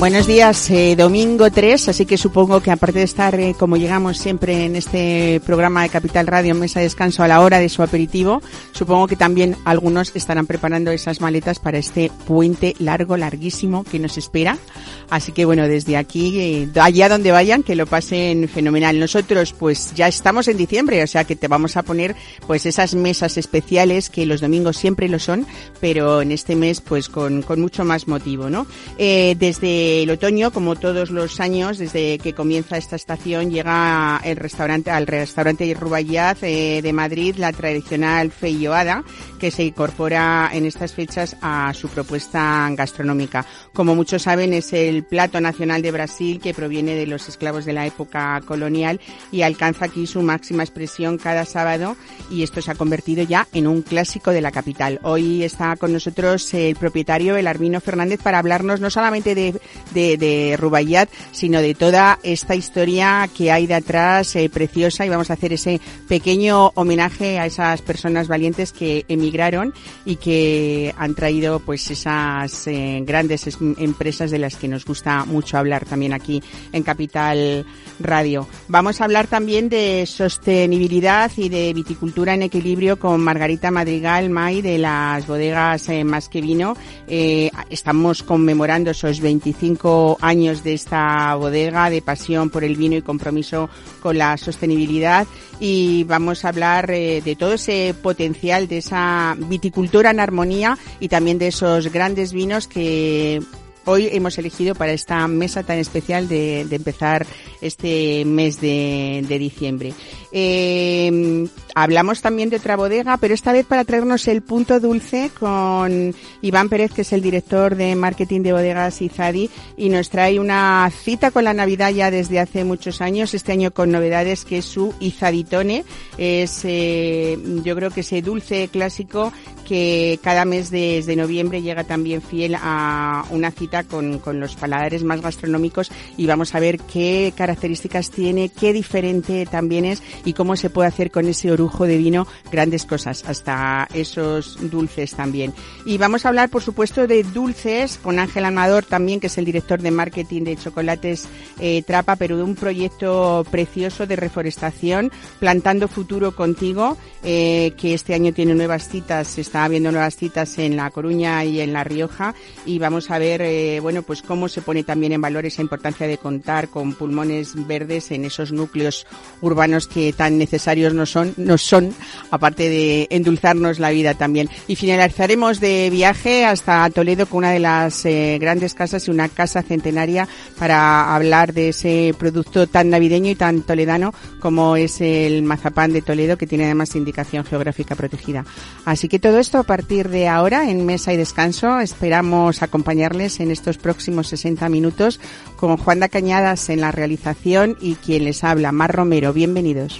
Buenos días, eh, domingo 3, así que supongo que aparte de estar, eh, como llegamos siempre en este programa de Capital Radio, Mesa de Descanso a la hora de su aperitivo, supongo que también algunos estarán preparando esas maletas para este puente largo, larguísimo que nos espera. Así que bueno, desde aquí, eh, allá donde vayan, que lo pasen fenomenal. Nosotros pues ya estamos en diciembre, o sea que te vamos a poner pues esas mesas especiales que los domingos siempre lo son, pero en este mes pues con, con mucho más motivo, ¿no? desde el otoño, como todos los años, desde que comienza esta estación, llega el restaurante, al restaurante Rubayat eh, de Madrid la tradicional feioada, que se incorpora en estas fechas a su propuesta gastronómica. Como muchos saben, es el plato nacional de Brasil que proviene de los esclavos de la época colonial y alcanza aquí su máxima expresión cada sábado y esto se ha convertido ya en un clásico de la capital. Hoy está con nosotros el propietario, el Armino Fernández, para hablarnos no solamente de de, de Rubayat, sino de toda esta historia que hay detrás eh, preciosa y vamos a hacer ese pequeño homenaje a esas personas valientes que emigraron y que han traído pues esas eh, grandes empresas de las que nos gusta mucho hablar también aquí en Capital Radio. Vamos a hablar también de sostenibilidad y de viticultura en equilibrio con Margarita Madrigal May de las bodegas eh, Más que Vino. estamos conmemorando esos 25 años de esta bodega, de pasión por el vino y compromiso con la sostenibilidad. Y vamos a hablar eh, de todo ese potencial, de esa viticultura en armonía y también de esos grandes vinos que hoy hemos elegido para esta mesa tan especial de, empezar este mes de diciembre. Eh, hablamos también de otra bodega, pero esta vez para traernos el punto dulce con Iván Pérez, que es el director de marketing de bodegas Izadi, y nos trae una cita con la Navidad ya desde hace muchos años, este año con novedades, que es su Izaditone. Es, eh, yo creo que ese dulce clásico que cada mes desde noviembre llega también fiel a una cita con, con los paladares más gastronómicos y vamos a ver qué características tiene, qué diferente también es y cómo se puede hacer con ese orujo de vino grandes cosas, hasta esos dulces también. Y vamos a hablar, por supuesto, de dulces con Ángel Amador también, que es el director de marketing de Chocolates eh, Trapa, pero de un proyecto precioso de reforestación, Plantando Futuro Contigo, eh, que este año tiene nuevas citas, se está viendo nuevas citas en La Coruña y en La Rioja, y vamos a ver, eh, bueno, pues cómo se pone también en valor esa importancia de contar con pulmones verdes en esos núcleos urbanos que tan necesarios nos son, nos son, aparte de endulzarnos la vida también. Y finalizaremos de viaje hasta Toledo con una de las eh, grandes casas y una casa centenaria para hablar de ese producto tan navideño y tan toledano como es el mazapán de Toledo, que tiene además indicación geográfica protegida. Así que todo esto a partir de ahora en Mesa y Descanso. Esperamos acompañarles en estos próximos 60 minutos con Juan da Cañadas en la realización y quien les habla, Mar Romero. Bienvenidos.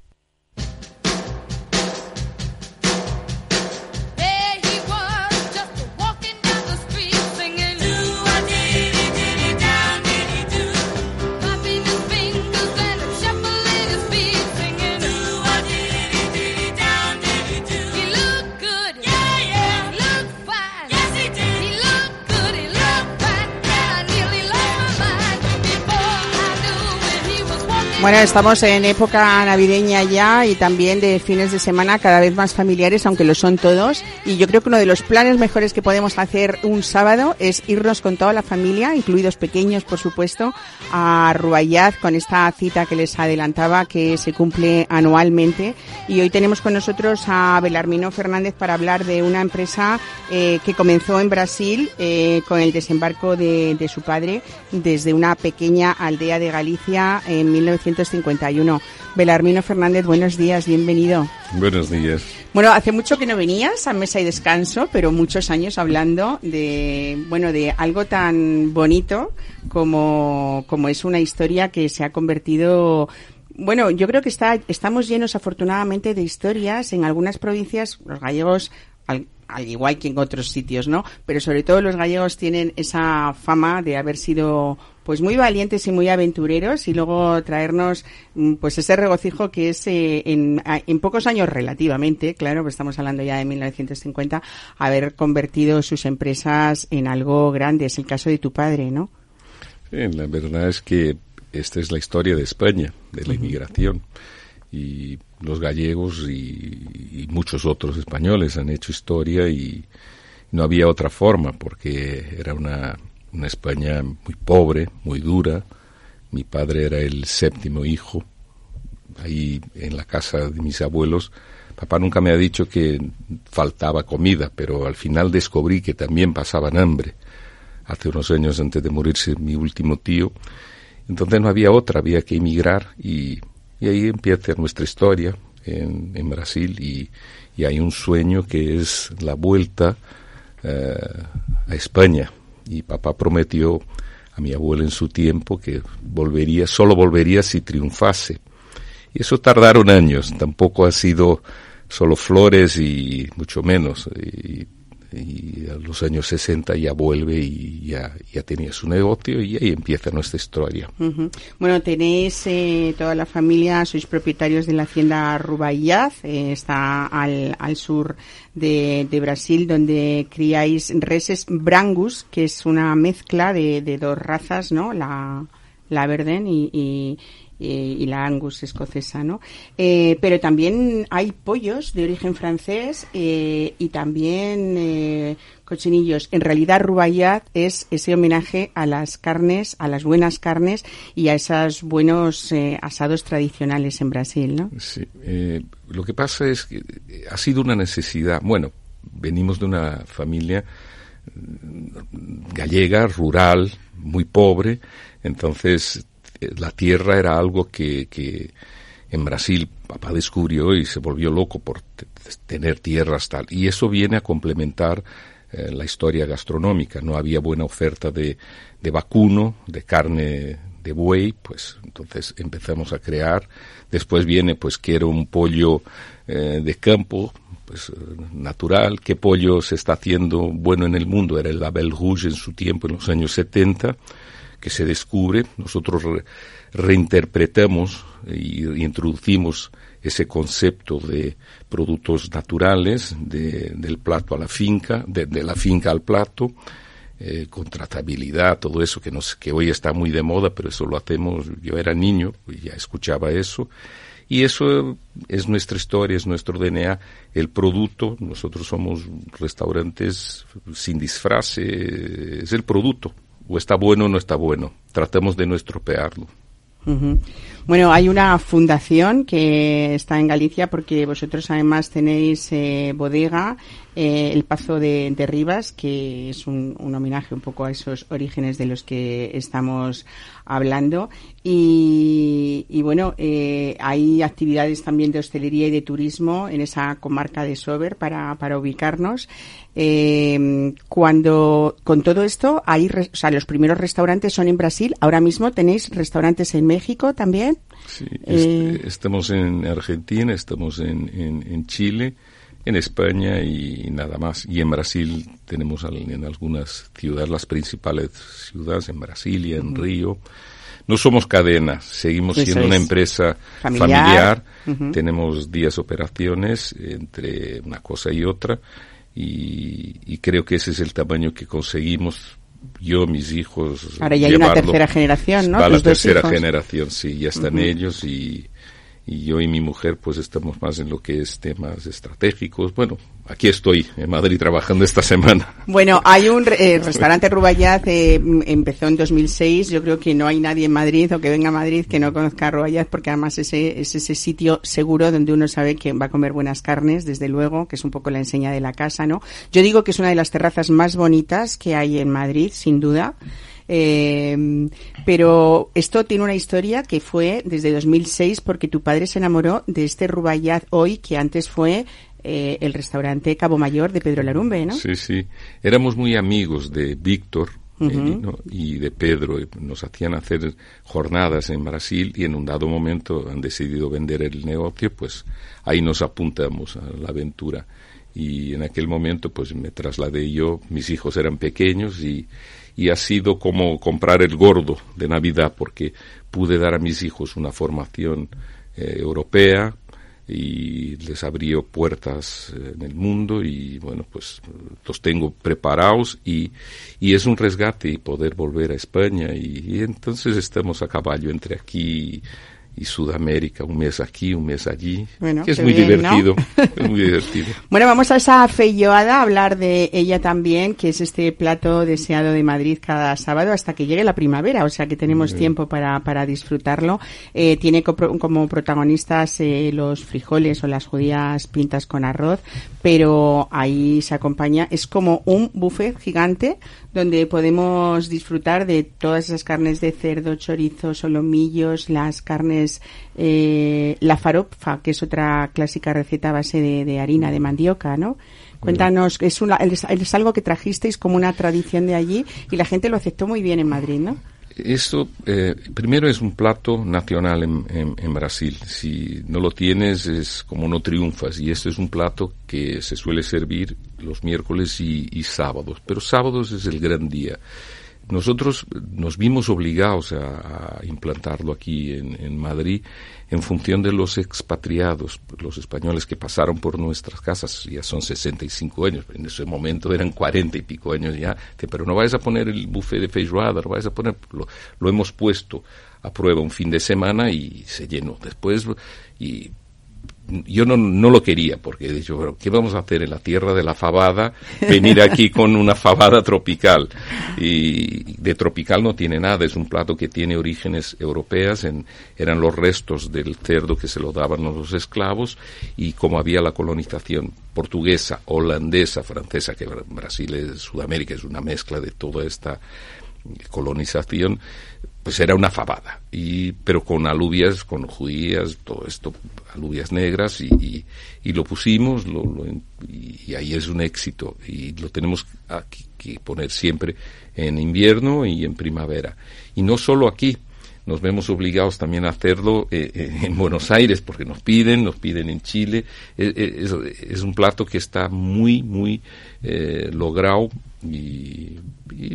Bueno, estamos en época navideña ya y también de fines de semana cada vez más familiares, aunque lo son todos. Y yo creo que uno de los planes mejores que podemos hacer un sábado es irnos con toda la familia, incluidos pequeños, por supuesto, a Rubayat con esta cita que les adelantaba que se cumple anualmente. Y hoy tenemos con nosotros a Belarmino Fernández para hablar de una empresa eh, que comenzó en Brasil eh, con el desembarco de, de su padre desde una pequeña aldea de Galicia en 1900 1951. Belarmino Fernández, buenos días, bienvenido. Buenos días. Bueno, hace mucho que no venías a Mesa y Descanso, pero muchos años hablando de, bueno, de algo tan bonito como, como es una historia que se ha convertido Bueno, yo creo que está, estamos llenos afortunadamente de historias. En algunas provincias los gallegos, al, igual que en otros sitios, ¿no? Pero sobre todo los gallegos tienen esa fama de haber sido pues muy valientes y muy aventureros y luego traernos mm, pues ese regocijo que es eh, en, en, pocos años relativamente, claro, pues estamos hablando ya de 1950, haber convertido sus empresas en algo grande. Es el caso de tu padre, ¿no? Sí, la verdad es que esta es la historia de España, de la inmigración. Y los gallegos y, muchos otros españoles han hecho historia y no había otra forma porque era una, una España muy pobre, muy dura. Mi padre era el séptimo hijo. Ahí en la casa de mis abuelos, papá nunca me ha dicho que faltaba comida, pero al final descubrí que también pasaban hambre. Hace unos años antes de morirse mi último tío, entonces no había otra, había que emigrar y, ahí empieza nuestra historia en, en Brasil y, hay un sueño que es la vuelta eh, a España. Y papá prometió a mi abuela en su tiempo que volvería, solo volvería si triunfase. Y eso tardaron años, tampoco ha sido solo flores y mucho menos. Y a los años 60 ya vuelve y ya, ya tenía su negocio y ahí empieza nuestra historia. Bueno, tenéis eh, toda la familia, sois propietarios de la hacienda Rubaiyaz, eh, está al, al sur de, de, Brasil, donde criáis reses brangus, que es una mezcla de, de dos razas, ¿no? La, la Verden y, eh, y la Angus escocesa, ¿no? Eh, pero también hay pollos de origen francés eh, y también cochinillos. En realidad, Rubayat es ese homenaje a las carnes, a las buenas carnes y a esos buenos asados tradicionales en Brasil, ¿no? Sí. lo que pasa es que ha sido una necesidad. Bueno, venimos de una familia mm, gallega, rural, muy pobre, entonces la tierra era algo que, en Brasil papá descubrió y se volvió loco por tener tierras tal. Y eso viene a complementar eh, la historia gastronómica. No había buena oferta de, de vacuno, de carne de buey, pues entonces empezamos a crear. Después viene, pues quiero un pollo eh, de campo, pues natural. ¿Qué pollo se está haciendo bueno en el mundo? Era el Label Rouge en su tiempo, en los años 70 que se descubre, nosotros reinterpretamos y, introducimos ese concepto de productos naturales, de, del plato a la finca, de, la finca al plato, eh, con tratabilidad, todo eso que, nos, que hoy está muy de moda, pero eso lo hacemos, yo era niño y ya escuchaba eso, y eso es nuestra historia, es nuestro DNA, el producto, nosotros somos restaurantes sin disfraz, es el producto, o está bueno o no está bueno. Tratemos de no estropearlo. Bueno, hay una fundación que está en Galicia porque vosotros además tenéis eh, bodega, eh, el Pazo de, Rivas, que es un, homenaje un poco a esos orígenes de los que estamos hablando. Y, bueno, eh, hay actividades también de hostelería y de turismo en esa comarca de Sober para, para ubicarnos. Eh, cuando con todo esto hay, o sea, los primeros restaurantes son en Brasil. Ahora mismo tenéis restaurantes en México también. Sí, eh, estamos en Argentina, estamos en, en, Chile, en España y nada más. Y en Brasil tenemos en algunas ciudades, las principales ciudades, en Brasilia, en Río. No somos cadena, seguimos siendo una empresa familiar. Tenemos 10 operaciones entre una cosa y otra y, creo que ese es el tamaño que conseguimos yo, mis hijos. Ahora ya hay una tercera generación, ¿no? la tercera generación, sí, ya están ellos y y yo y mi mujer pues estamos más en lo que es temas estratégicos. Bueno, aquí estoy en Madrid trabajando esta semana. Bueno, hay un eh, restaurante Rubayaz, eh, empezó en 2006. Yo creo que no hay nadie en Madrid o que venga a Madrid que no conozca Rubayaz porque además ese, es ese sitio seguro donde uno sabe que va a comer buenas carnes, desde luego, que es un poco la enseña de la casa, ¿no? Yo digo que es una de las terrazas más bonitas que hay en Madrid, sin duda. Eh, pero esto tiene una historia que fue desde 2006 porque tu padre se enamoró de este Rubayat hoy que antes fue eh, el restaurante Cabo Mayor de Pedro Larumbe, ¿no? Sí, sí. Éramos muy amigos de Víctor, y de Pedro. Nos hacían hacer jornadas en Brasil y en un dado momento han decidido vender el negocio, pues ahí nos apuntamos a la aventura. Y en aquel momento pues me trasladé yo, mis hijos eran pequeños y, y ha sido como comprar el gordo de Navidad porque pude dar a mis hijos una formación eh, europea, y les abrió puertas eh, en el mundo y bueno pues los tengo preparados y, y es un resgate poder volver a España y, y entonces estamos a caballo entre aquí y Sudamérica, un mes aquí, un mes allí, bueno, que es muy divertido, es muy divertido. Bueno, vamos a esa feyoada a hablar de ella también, que es este plato deseado de Madrid cada sábado hasta que llegue la primavera, o sea que tenemos tiempo para, para disfrutarlo. Eh, tiene como protagonistas eh, los frijoles o las judías pintas con arroz, pero ahí se acompaña, es como un buffet gigante donde podemos disfrutar de todas esas carnes de cerdo, chorizo, solomillos, las carnes, eh, la farofa, que es otra clásica receta a base de, harina de mandioca, ¿no? Cuéntanos, es, una, es algo que trajisteis como una tradición de allí y la gente lo aceptó muy bien en Madrid, ¿no? Esto, eh, primero es un plato nacional en, en, Brasil. Si no lo tienes es como no triunfas. Y este es un plato que se suele servir los miércoles y sábados. Pero sábados es el gran día. Nosotros nos vimos obligados a, implantarlo aquí en, Madrid en función de los expatriados, los españoles que pasaron por nuestras casas, ya son 65 años, en ese momento eran 40 y pico años ya, pero no vais a poner el buffet de feijoada, no vais a poner, lo, lo hemos puesto a prueba un fin de semana y se llenó. Después, y yo no, no lo quería porque he dicho, ¿qué vamos a hacer en la tierra de la fabada? Venir aquí con una fabada tropical. Y de tropical no tiene nada, es un plato que tiene orígenes europeas, en, eran los restos del cerdo que se lo daban los esclavos y como había la colonización portuguesa, holandesa, francesa, que Brasil es Sudamérica, es una mezcla de toda esta colonización, pues era una fabada, y, pero con alubias, con judías, todo esto, alubias negras, y, y, lo pusimos, lo, y, ahí es un éxito, y lo tenemos aquí, que poner siempre en invierno y en primavera. Y no solo aquí, nos vemos obligados también a hacerlo eh, eh, en Buenos Aires, porque nos piden, nos piden en Chile. Es, es, un plato que está muy, muy eh, logrado y,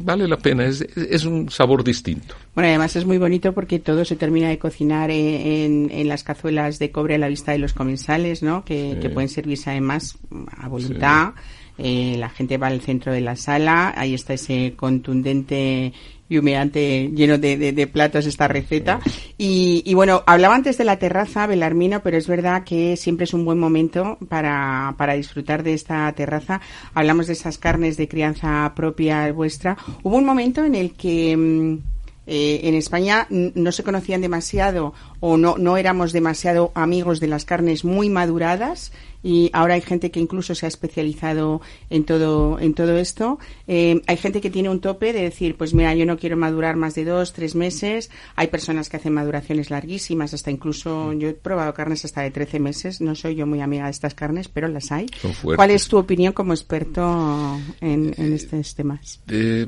vale la pena, es, es, un sabor distinto. Bueno, además es muy bonito porque todo se termina de cocinar en, en las cazuelas de cobre a la vista de los comensales, ¿no? Que, que pueden servirse además a voluntad. Eh, la gente va al centro de la sala, ahí está ese contundente y humeante lleno de, de, platos esta receta. Y, y, bueno, hablaba antes de la terraza, Belarmino, pero es verdad que siempre es un buen momento para, para disfrutar de esta terraza. Hablamos de esas carnes de crianza propia vuestra. Hubo un momento en el que... Mm, eh, en España no se conocían demasiado o no, no éramos demasiado amigos de las carnes muy maduradas y ahora hay gente que incluso se ha especializado en todo, en todo esto. Eh, hay gente que tiene un tope de decir, pues mira, yo no quiero madurar más de dos, tres meses. Hay personas que hacen maduraciones larguísimas, hasta incluso yo he probado carnes hasta de 13 meses. No soy yo muy amiga de estas carnes, pero las hay. ¿Cuál es tu opinión como experto en, estos temas? Eh,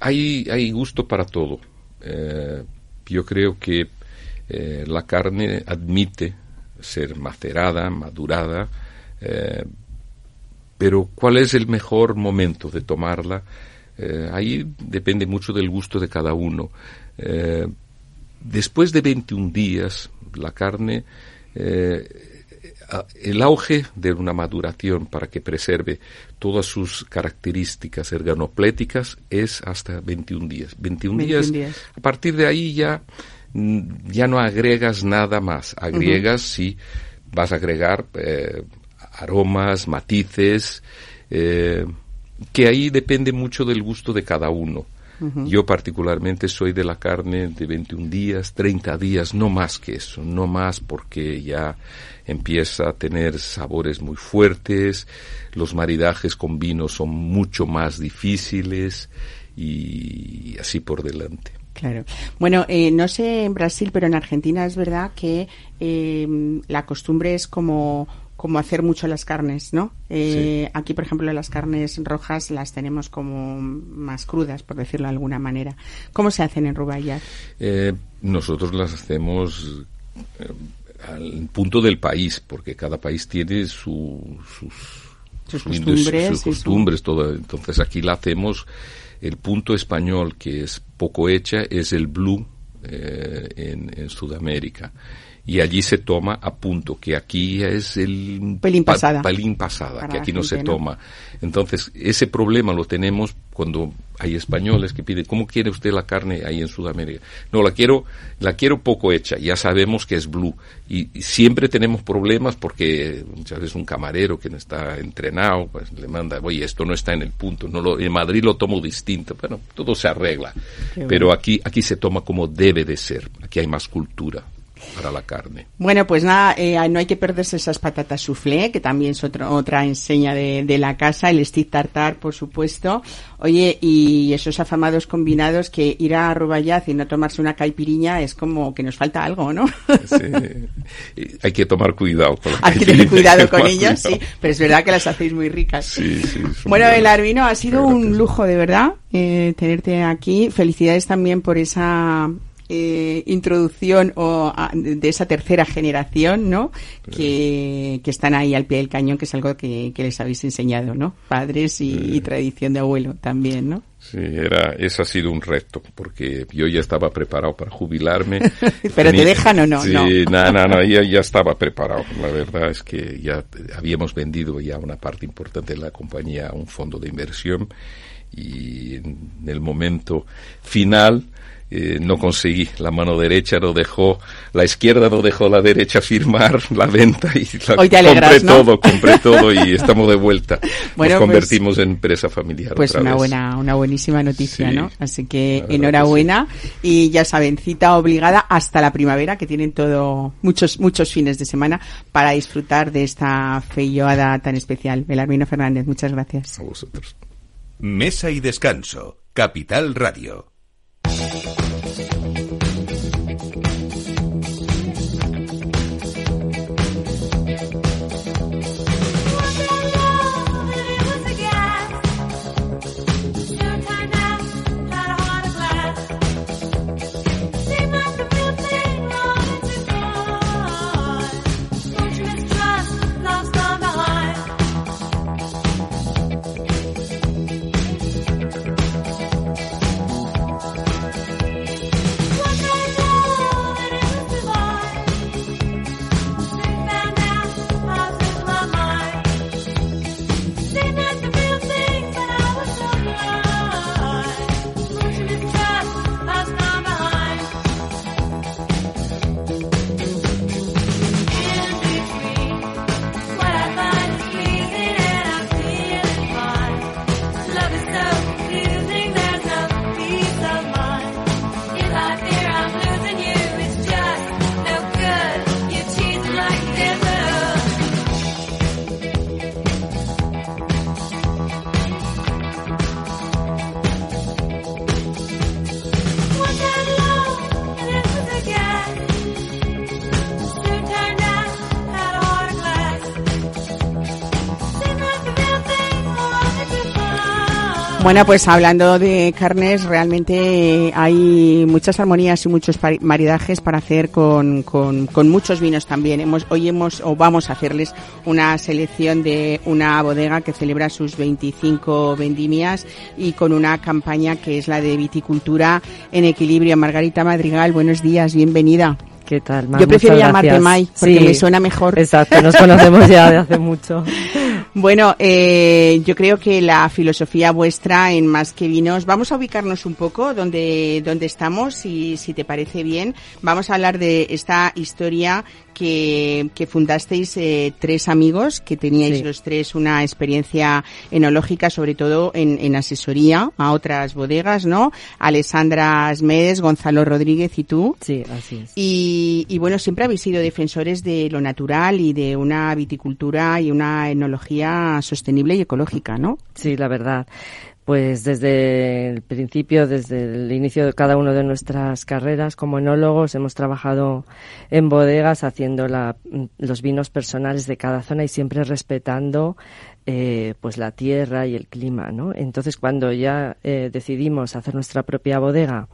hay, hay gusto para todo. Eh, yo creo que la carne admite ser macerada, madurada, eh, pero ¿cuál es el mejor momento de tomarla? Eh, ahí depende mucho del gusto de cada uno. Eh, después de 21 días, la carne, el auge de una maduración para que preserve todas sus características erganopléticas es hasta 21 días. 21, días, A partir de ahí ya, mm, ya no agregas nada más. Agregas si vas a agregar aromas, matices, eh, que ahí depende mucho del gusto de cada uno. Yo particularmente soy de la carne de 21 días, 30 días, no más que eso, no más porque ya empieza a tener sabores muy fuertes, los maridajes con vino son mucho más difíciles y así por delante. Claro. Bueno, eh, no sé en Brasil, pero en Argentina es verdad que eh, la costumbre es como como hacer mucho las carnes, ¿no? Eh, Aquí, por ejemplo, las carnes rojas las tenemos como más crudas, por decirlo de alguna manera. ¿Cómo se hacen en Rubayat? Eh, nosotros las hacemos eh, al punto del país, porque cada país tiene su, sus, Sus su costumbres sus y su- costumbres, todo. Entonces aquí la hacemos, el punto español que es poco hecha es el blue eh, en, en Sudamérica. Y allí se toma a punto, que aquí es el Pelín pa- pasada. pelín pasada, Para que aquí no se toma. Entonces, ese problema lo tenemos cuando hay españoles que piden, ¿cómo quiere usted la carne ahí en Sudamérica? No, la quiero, la quiero poco hecha, ya sabemos que es blue. Y, y siempre tenemos problemas porque muchas veces un camarero que no está entrenado, pues le manda, oye, esto no está en el punto, no lo, en Madrid lo tomo distinto. Bueno, todo se arregla. Qué Pero bueno. aquí, aquí se toma como debe de ser. Aquí hay más cultura para la carne. Bueno, pues nada, eh, no hay que perderse esas patatas soufflé, que también es otro, otra enseña de, de la casa, el stick tartar, por supuesto. Oye, y esos afamados combinados que ir a Rubayaz y no tomarse una caipiriña es como que nos falta algo, ¿no? Sí. Hay que tomar cuidado con la Hay que tener cuidado con ellas, sí, pero es verdad que las hacéis muy ricas. Sí, sí, Bueno, el Arbino, ha sido un lujo, de verdad, eh, tenerte aquí. Felicidades también por esa eh, introducción o a- de esa tercera generación, ¿no? Que, que están ahí al pie del cañón, que es algo que, que les habéis enseñado, ¿no? Padres y, y tradición de abuelo también, ¿no? Sí, era, eso ha sido un reto, porque yo ya estaba preparado para jubilarme. Pero ¿te dejan o no? Sí, No. no, no, no, ya, ya estaba preparado. La verdad es que ya habíamos vendido ya una parte importante de la compañía a un fondo de inversión y en el momento final eh, no conseguí. La mano derecha no dejó, la izquierda no dejó la derecha firmar la venta y la Hoy te alegras, compré ¿no? todo, compré todo y estamos de vuelta. Bueno, Nos pues- convertimos en empresa familiar. Pues otra una vez. buena, una buenísima noticia, Sí, ¿no? Así que enhorabuena y ya saben, cita obligada hasta la primavera, que tienen todo, muchos, muchos fines de semana para disfrutar de esta feyoada tan especial. Belarmino Fernández, muchas gracias. A vosotros. Mesa y descanso. Capital Radio. Bueno, pues hablando de carnes, realmente hay muchas armonías y muchos maridajes para hacer con, con, con muchos vinos también. Hemos, hoy hemos o vamos a hacerles una selección de una bodega que celebra sus 25 vendimias y con una campaña que es la de viticultura en equilibrio. Margarita Madrigal, buenos días, bienvenida. ¿Qué tal, Mar? Yo prefiero Muchas llamarte gracias. Mai, porque Sí, me suena mejor. Exacto, nos conocemos ya de hace mucho. Bueno, eh, yo creo que la filosofía vuestra en Más que Vinos, vamos a ubicarnos un poco donde, donde estamos, y si te parece bien, vamos a hablar de esta historia que, que fundasteis eh, tres amigos, que teníais Sí. los tres una experiencia enológica, sobre todo en, en asesoría a otras bodegas, ¿no? Alessandra Asmedes, Gonzalo Rodríguez y tú. Sí, así es. Y, y bueno, siempre habéis sido defensores de lo natural y de una viticultura y una enología sostenible y ecológica, ¿no? Sí, la verdad. Pues desde el principio, desde el inicio de cada una de nuestras carreras como enólogos, hemos trabajado en bodegas haciendo la, los vinos personales de cada zona y siempre respetando eh, pues la tierra y el clima, ¿no? Entonces, cuando ya eh, decidimos hacer nuestra propia bodega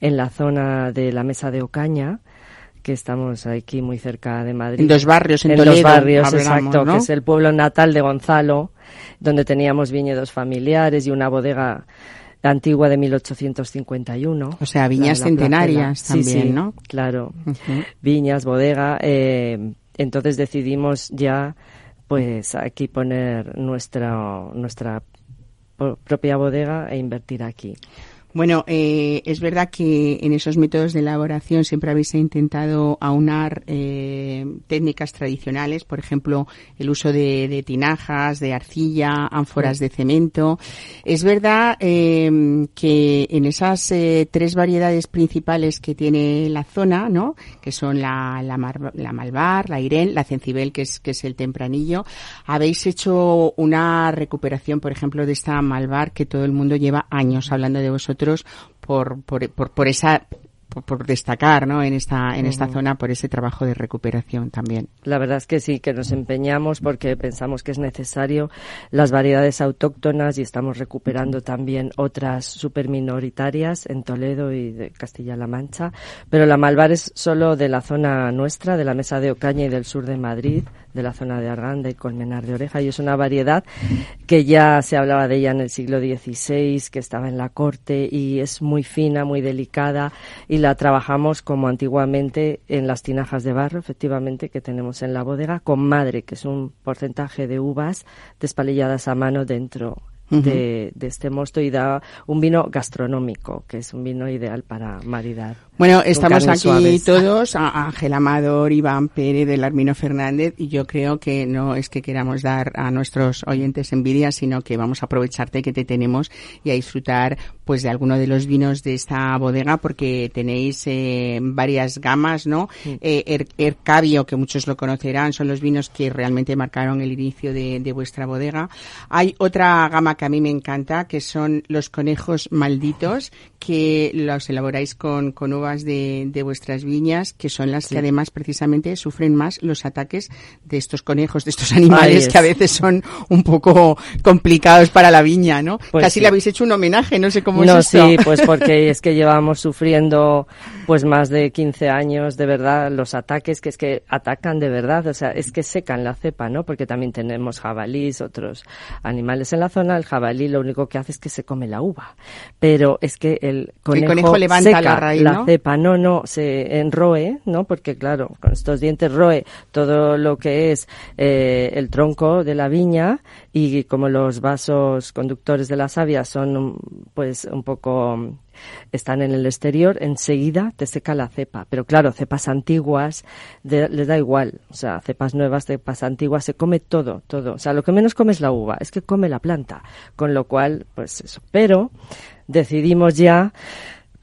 en la zona de la mesa de Ocaña, que estamos aquí muy cerca de Madrid. En dos barrios, en, en Toledo, dos barrios, hablamos, exacto, ¿no? que es el pueblo natal de Gonzalo, donde teníamos viñedos familiares y una bodega antigua de 1851. O sea, viñas La- la centenarias. Sí, también, sí, ¿no? Claro, viñas, bodega. eh, entonces decidimos ya, pues aquí poner nuestra nuestra propia bodega e invertir aquí. Bueno, eh, es verdad que en esos métodos de elaboración siempre habéis intentado aunar eh, técnicas tradicionales, por ejemplo, el uso de, de tinajas, de arcilla, ánforas de cemento. Es verdad eh, que en esas eh, tres variedades principales que tiene la zona, ¿no? Que son la, la, mar- la malvar, la irén, la cencibel, que es, que es el tempranillo, habéis hecho una recuperación, por ejemplo, de esta malvar que todo el mundo lleva años hablando de vosotros por, por, por, esa por, por destacar ¿no? en esta en esta zona por ese trabajo de recuperación también La verdad es que sí, que nos empeñamos porque pensamos que es necesario las variedades autóctonas y estamos recuperando también otras super minoritarias en Toledo y de Castilla-La Mancha. Pero la Malvar es solo de la zona nuestra, de la Mesa de Ocaña y del sur de Madrid, de la zona de Arganda y Colmenar de Oreja. Y es una variedad que ya se hablaba de ella en el siglo XVI, que estaba en la corte y es muy fina, muy delicada y la trabajamos como antiguamente en las tinajas de barro, efectivamente, que tenemos en la bodega, con madre, que es un porcentaje de uvas despalilladas a mano dentro de, de este mosto y da un vino gastronómico, que es un vino ideal para maridar. Bueno, estamos aquí suaves. todos, Ángel Amador, Iván Pérez, del Armino Fernández, y yo creo que no es que queramos dar a nuestros oyentes envidia, sino que vamos a aprovecharte que te tenemos y a disfrutar pues de alguno de los vinos de esta bodega, porque tenéis eh, varias gamas, ¿no? Eh, Er- Ercabio, que muchos lo conocerán, son los vinos que realmente marcaron el inicio de, de vuestra bodega. Hay otra gama que a mí me encanta, que son los conejos malditos, que los elaboráis con, con uvas de, de vuestras viñas, que son las que además precisamente sufren más los ataques de estos conejos, de estos animales es. que a veces son un poco complicados para la viña, ¿no? Pues Casi sí. le habéis hecho un homenaje, no sé cómo no, es esto. sí, pues porque es que llevamos sufriendo pues más de 15 años de verdad los ataques, que es que atacan de verdad, o sea, es que secan la cepa, ¿no? Porque también tenemos jabalís, otros animales en la zona, el jabalí lo único que hace es que se come la uva, pero es que el conejo, conejo levanta seca la raíz, ¿no? cepa, no, no, se enroe, ¿no? Porque claro, con estos dientes roe todo lo que es eh, el tronco de la viña y como los vasos conductores de la savia son pues un poco están en el exterior, enseguida te seca la cepa. Pero claro, cepas antiguas les da igual. O sea, cepas nuevas, cepas antiguas, se come todo, todo. O sea, lo que menos come es la uva, es que come la planta. Con lo cual, pues eso. Pero decidimos ya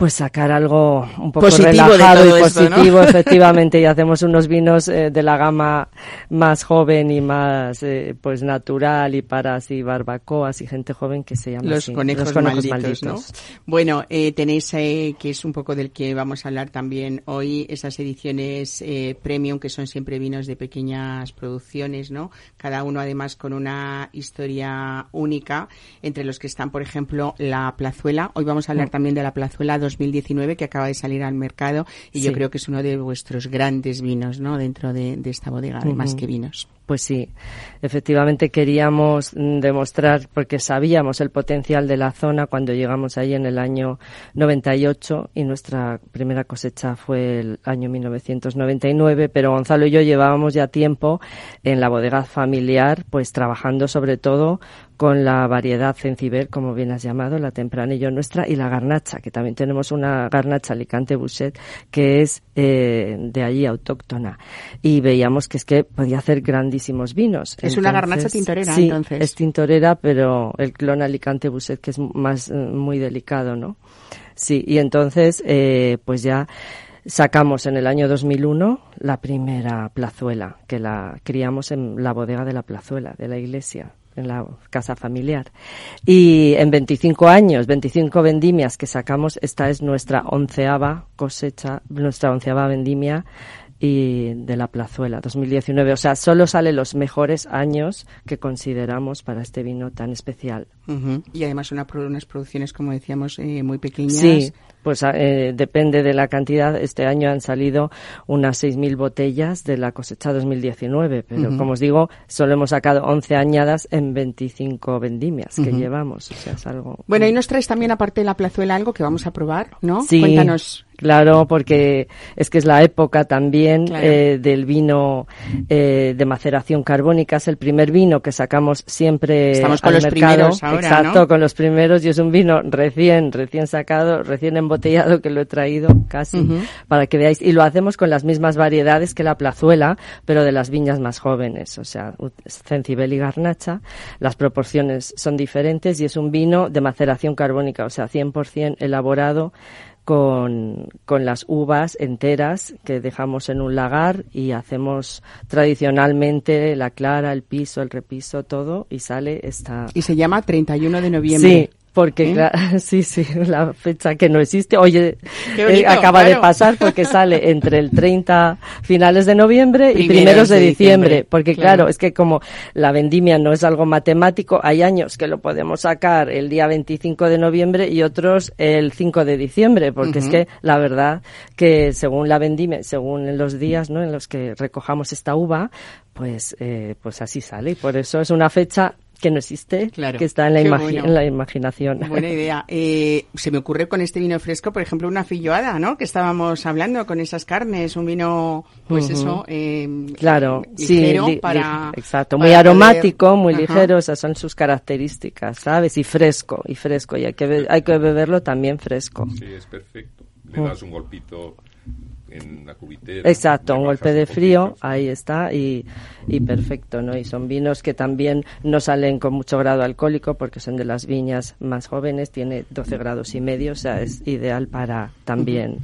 pues sacar algo un poco Positivo relajado y esto, ¿no? positivo, efectivamente, y hacemos unos vinos eh, de la gama más joven y más eh, pues natural y para así barbacoas y gente joven que se llama los así, conejos, los conejos malditos, ¿no? malditos. Bueno, eh, tenéis eh, que es un poco del que vamos a hablar también hoy esas ediciones premium que son siempre vinos de pequeñas producciones, ¿no? Cada uno además con una historia única, entre los que están, por ejemplo, la Plazuela. Hoy vamos a hablar también de la Plazuela 2019 que acaba de salir al mercado y yo creo que es uno de vuestros grandes vinos, ¿no? Dentro de, de esta bodega, además que vinos. Pues sí, efectivamente queríamos mm, demostrar, porque sabíamos el potencial de la zona cuando llegamos ahí en el año 98 y nuestra primera cosecha fue el año 1999, pero Gonzalo y yo llevábamos ya tiempo en la bodega familiar, pues trabajando sobre todo con la variedad cencibel, como bien has llamado, la tempranillo nuestra, y la garnacha, que también tenemos una garnacha Alicante Buset, que es eh, de allí autóctona. Y veíamos que es que podía hacer grandísimos vinos. Es una garnacha tintorera, sí, entonces. es tintorera, pero el clon Alicante Buset, que es más eh, muy delicado, ¿no? Sí, y entonces, eh, pues ya sacamos en el año 2001 la primera plazuela, que la criamos en la bodega de la plazuela, de la iglesia. en la casa familiar. Y en 25 años, 25 vendimias que sacamos, esta es nuestra onceava cosecha, nuestra onceava vendimia y de la plazuela 2019. O sea, solo salen los mejores años que consideramos para este vino tan especial. Y además una, unas producciones, como decíamos, eh, muy pequeñas. Sí, pues eh, depende de la cantidad. Este año han salido unas 6.000 botellas de la cosecha 2019, pero como os digo, solo hemos sacado 11 añadas en 25 vendimias que llevamos. O sea, es algo... Bueno, y nos traes también, aparte de la plazuela, algo que vamos a probar, ¿no? Sí. Cuéntanos. Claro, porque es que es la época también eh, del vino eh, de maceración carbónica. Es el primer vino que sacamos siempre Estamos con al los mercado. primeros ahora, Exacto, ¿no? con los primeros. Y es un vino recién, recién sacado, recién embotellado, que lo he traído casi para que veáis. Y lo hacemos con las mismas variedades que la plazuela, pero de las viñas más jóvenes. O sea, Cencibel y Garnacha. Las proporciones son diferentes y es un vino de maceración carbónica, o sea, 100% elaborado con, con las uvas enteras que dejamos en un lagar y hacemos tradicionalmente la clara, el piso, el repiso, todo y sale esta... Y se llama 31 de noviembre. Sí, porque ¿Eh? sí, sí, la fecha que no existe, oye, eh, bonito, acaba de pasar porque sale entre el 30 finales de noviembre y Primeros de, de diciembre, diciembre, porque claro. claro. es que como la vendimia no es algo matemático, hay años que lo podemos sacar el día 25 de noviembre y otros el 5 de diciembre, porque es que la verdad que según la vendimia, según los días, ¿no? en los que recojamos esta uva, pues eh, pues así sale y por eso es una fecha que no existe, Claro. que está en la, Qué imagi- bueno. en la imaginación. Buena idea. Eh, se me ocurre con este vino fresco, por ejemplo, una filloada, ¿no? Que estábamos hablando con esas carnes, un vino, pues eso, eh, Claro, ligero sí, li- para... li- exacto, para muy aromático, muy Ajá. ligero, esas son sus características, ¿sabes? Y fresco, y fresco, y hay que, be- hay que beberlo también fresco. Sí, es perfecto. Le das un golpito en la cubitera. Exacto, un golpe de frío, ahí está, y, y perfecto, ¿no? Y son vinos que también no salen con mucho grado alcohólico porque son de las viñas más jóvenes, tiene 12 grados y medio, o sea, es ideal para también.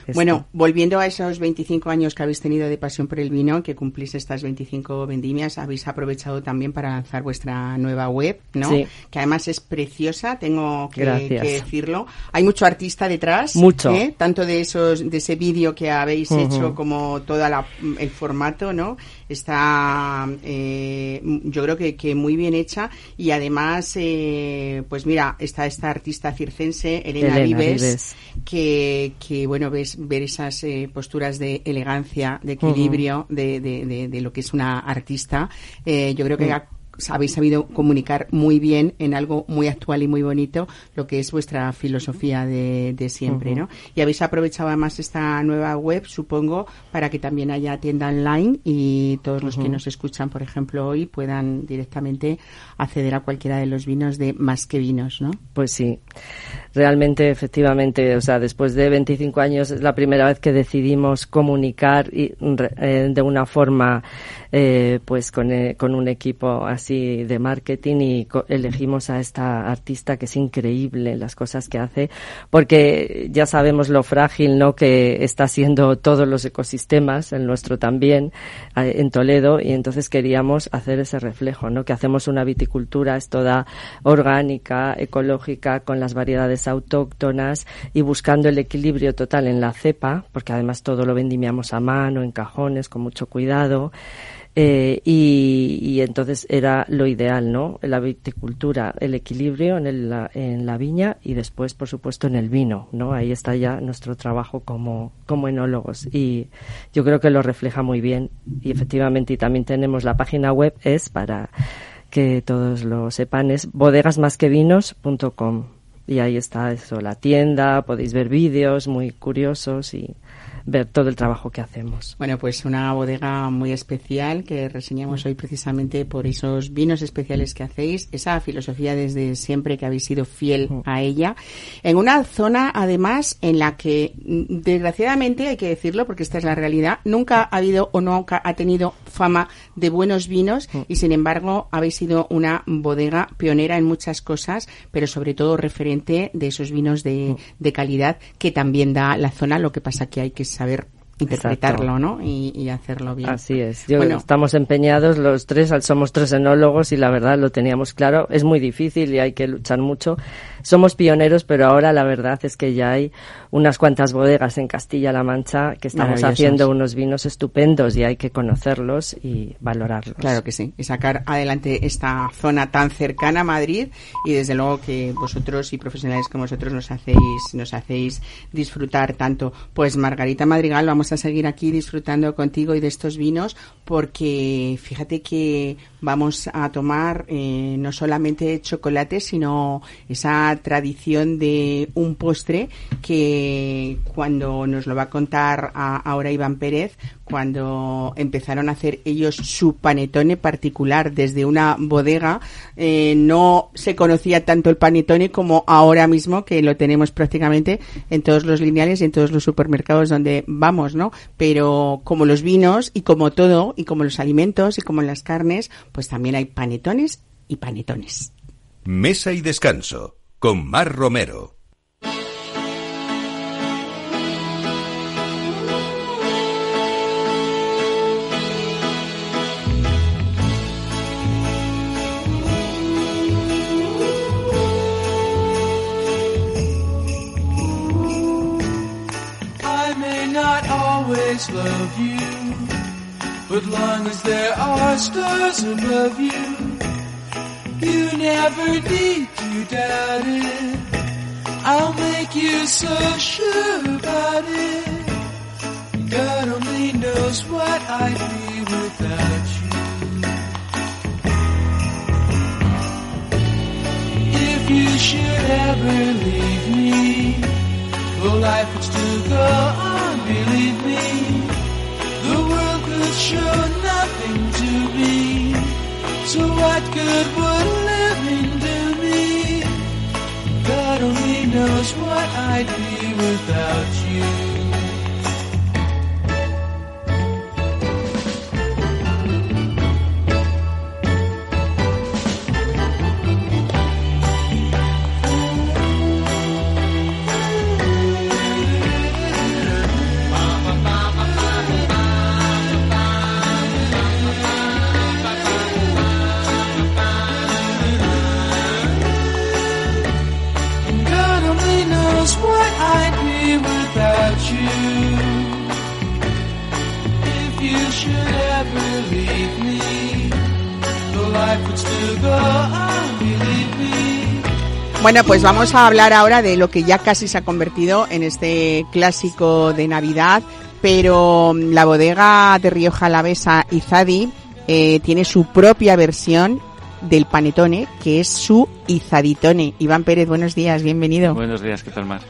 Esto. Bueno, volviendo a esos 25 años que habéis tenido de pasión por el vino, que cumplís estas 25 vendimias, habéis aprovechado también para lanzar vuestra nueva web, ¿no? Sí. Que además es preciosa, tengo que, decirlo. Hay mucho artista detrás, Mucho. ¿eh? tanto de esos, de ese vídeo que habéis hecho como toda la, el formato, ¿no? Está, eh, yo creo que, que muy bien hecha. Y además, eh, pues mira, está esta artista circense, Elena, Elena Vives, Vives. que, que bueno ves ver esas eh, posturas de elegancia de equilibrio de, de, de, de lo que es una artista eh, yo creo que ha- habéis sabido comunicar muy bien en algo muy actual y muy bonito lo que es vuestra filosofía de, de siempre, ¿no? Y habéis aprovechado además esta nueva web, supongo, para que también haya tienda online y todos los que nos escuchan, por ejemplo, hoy puedan directamente acceder a cualquiera de los vinos de Más que Vinos, ¿no? Pues sí, realmente, efectivamente, o sea, después de 25 años es la primera vez que decidimos comunicar y, eh, de una forma, eh, pues con, eh, con un equipo así de marketing y elegimos a esta artista que es increíble las cosas que hace, porque ya sabemos lo frágil, ¿no? Que está siendo todos los ecosistemas, el nuestro también, en Toledo, y entonces queríamos hacer ese reflejo, ¿no? Que hacemos una viticultura, es toda orgánica, ecológica, con las variedades autóctonas y buscando el equilibrio total en la cepa, porque además todo lo vendimiamos a mano, en cajones, con mucho cuidado. Eh, y, y entonces era lo ideal, ¿no? La viticultura, el equilibrio en, el- la, en la viña y después, por supuesto, en el vino, ¿no? Ahí está ya nuestro trabajo como, como enólogos y yo creo que lo refleja muy bien y efectivamente y también tenemos la página web es para que todos lo sepan es bodegasmasquevinos.com y ahí está eso, la tienda, podéis ver vídeos muy curiosos y ver todo el trabajo que hacemos. Bueno, pues una bodega muy especial que reseñamos hoy precisamente por esos vinos especiales que hacéis, esa filosofía desde siempre que habéis sido fiel a ella, en una zona además en la que mm, desgraciadamente hay que decirlo porque esta es la realidad, nunca ha habido o nunca ha tenido fama de buenos vinos y sin embargo habéis sido una bodega pionera en muchas cosas, pero sobre todo referente de esos vinos de, de calidad que también da la zona, lo que pasa que hay que saber interpretarlo, ¿no? Y, hacerlo bien. Así es. bueno, estamos empeñados los tres, somos tres enólogos y la verdad lo teníamos claro. Es muy difícil y hay que luchar mucho. Somos pioneros, pero ahora la verdad es que ya hay unas cuantas bodegas en Castilla-La Mancha que estamos haciendo unos vinos estupendos y hay que conocerlos y valorarlos. Claro que sí. Y sacar adelante esta zona tan cercana a Madrid y desde luego que vosotros y profesionales como vosotros nos hacéis, nos hacéis disfrutar tanto. Pues Margarita Madrigal, vamos a seguir aquí disfrutando contigo y de estos vinos porque fíjate que vamos a tomar eh, no solamente chocolate, sino esa tradición de un postre que cuando nos lo va a contar ahora Iván Pérez, cuando empezaron a hacer ellos su panetone particular desde una bodega, eh, no se conocía tanto el panetone como ahora mismo que lo tenemos prácticamente en todos los lineales y en todos los supermercados donde vamos, ¿no? Pero como los vinos y como todo y como los alimentos y como las carnes, pues también hay panetones y panetones. Mesa y descanso con Mar Romero. I may not always love you, but long as there are stars above you, you never need to doubt it. I'll make you so sure about it. God only knows what I'd be without you. If you should ever leave me, well, life would still go on, believe me. The world could show nothing to me. So what good would living knows what I'd be without you. Bueno, pues vamos a hablar ahora de lo que ya casi se ha convertido en este clásico de Navidad, pero mm, la bodega de Rioja Alavesa Izadi eh, tiene su propia versión del panetone, que es su Izaditone. Iván Pérez, buenos días, bienvenido. Buenos días, ¿qué tal, Mar?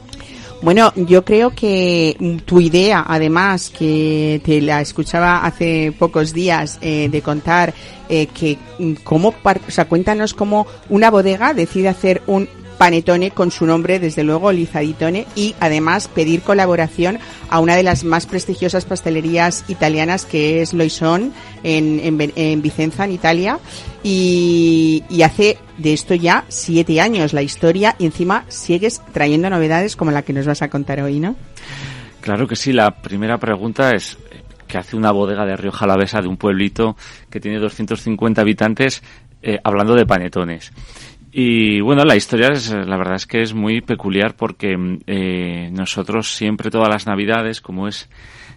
Bueno, yo creo que mm, tu idea, además, que te la escuchaba hace pocos días eh, de contar eh, que mm, cómo, o sea, cuéntanos cómo una bodega decide hacer un Panetone con su nombre, desde luego, Lizaditone, y además pedir colaboración a una de las más prestigiosas pastelerías italianas que es Loison en, en, Vicenza, en Italia. Y, hace de esto ya siete años la historia y encima sigues trayendo novedades como la que nos vas a contar hoy, ¿no? Claro que sí. La primera pregunta es, ¿qué hace una bodega de Río Jalavesa de un pueblito que tiene 250 habitantes eh, hablando de panetones? Y bueno, la historia es, la verdad es que es muy peculiar porque eh, nosotros siempre todas las navidades, como es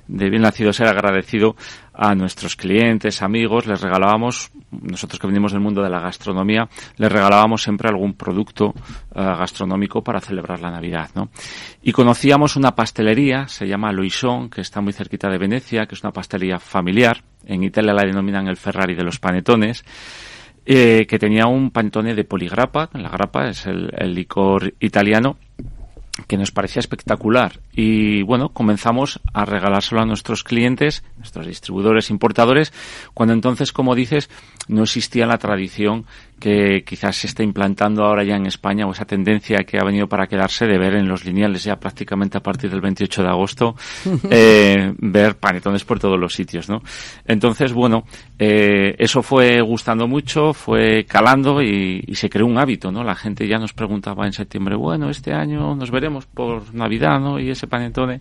de bien nacido ser agradecido a nuestros clientes, amigos, les regalábamos, nosotros que venimos del mundo de la gastronomía, les regalábamos siempre algún producto eh, gastronómico para celebrar la Navidad, ¿no? Y conocíamos una pastelería, se llama Loison, que está muy cerquita de Venecia, que es una pastelería familiar, en Italia la denominan el Ferrari de los panetones, eh, que tenía un pantone de poligrapa, la grapa es el, licor italiano, que nos parecía espectacular. Y bueno, comenzamos a regalárselo a nuestros clientes, nuestros distribuidores, importadores, cuando entonces, como dices, no existía la tradición que quizás se está implantando ahora ya en España o esa tendencia que ha venido para quedarse de ver en los lineales ya prácticamente a partir del 28 de agosto eh, ver panetones por todos los sitios, ¿no? Entonces, bueno, Eh, eso fue gustando mucho, fue calando y, y, se creó un hábito, ¿no? La gente ya nos preguntaba en septiembre, bueno, este año nos veremos por Navidad, ¿no? Y ese panetone.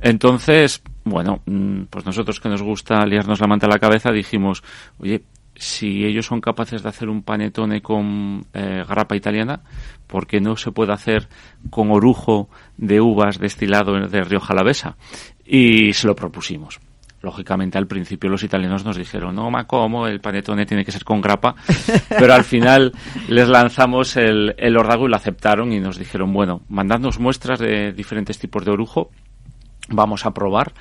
Entonces, bueno, mm, pues nosotros que nos gusta liarnos la manta a la cabeza dijimos, oye, si ellos son capaces de hacer un panetone con eh, grapa italiana, ¿por qué no se puede hacer con orujo de uvas destilado de Rioja Alavesa? Y se lo propusimos. Lógicamente, al principio los italianos nos dijeron, no, ma, ¿cómo? El panetone tiene que ser con grapa. Pero al final les lanzamos el, el y lo aceptaron y nos dijeron, bueno, mandadnos muestras de diferentes tipos de orujo, vamos a probar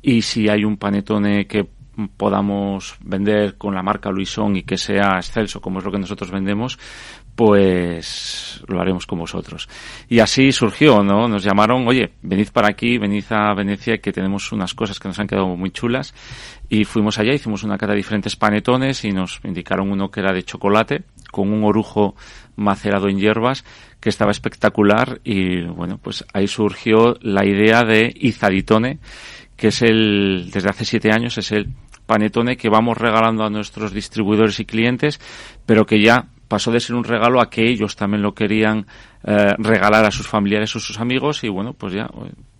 y si hay un panetone que podamos vender con la marca Luisón y que sea excelso como es lo que nosotros vendemos, pues lo haremos con vosotros. Y así surgió, ¿no? Nos llamaron, oye, venid para aquí, venid a Venecia, que tenemos unas cosas que nos han quedado muy chulas. Y fuimos allá, hicimos una cata de diferentes panetones y nos indicaron uno que era de chocolate, con un orujo macerado en hierbas, que estaba espectacular. Y bueno, pues ahí surgió la idea de Izaditone, que es el, desde hace siete años, es el panetone que vamos regalando a nuestros distribuidores y clientes, pero que ya pasó de ser un regalo a que ellos también lo querían eh, regalar a sus familiares o sus amigos y bueno, pues ya.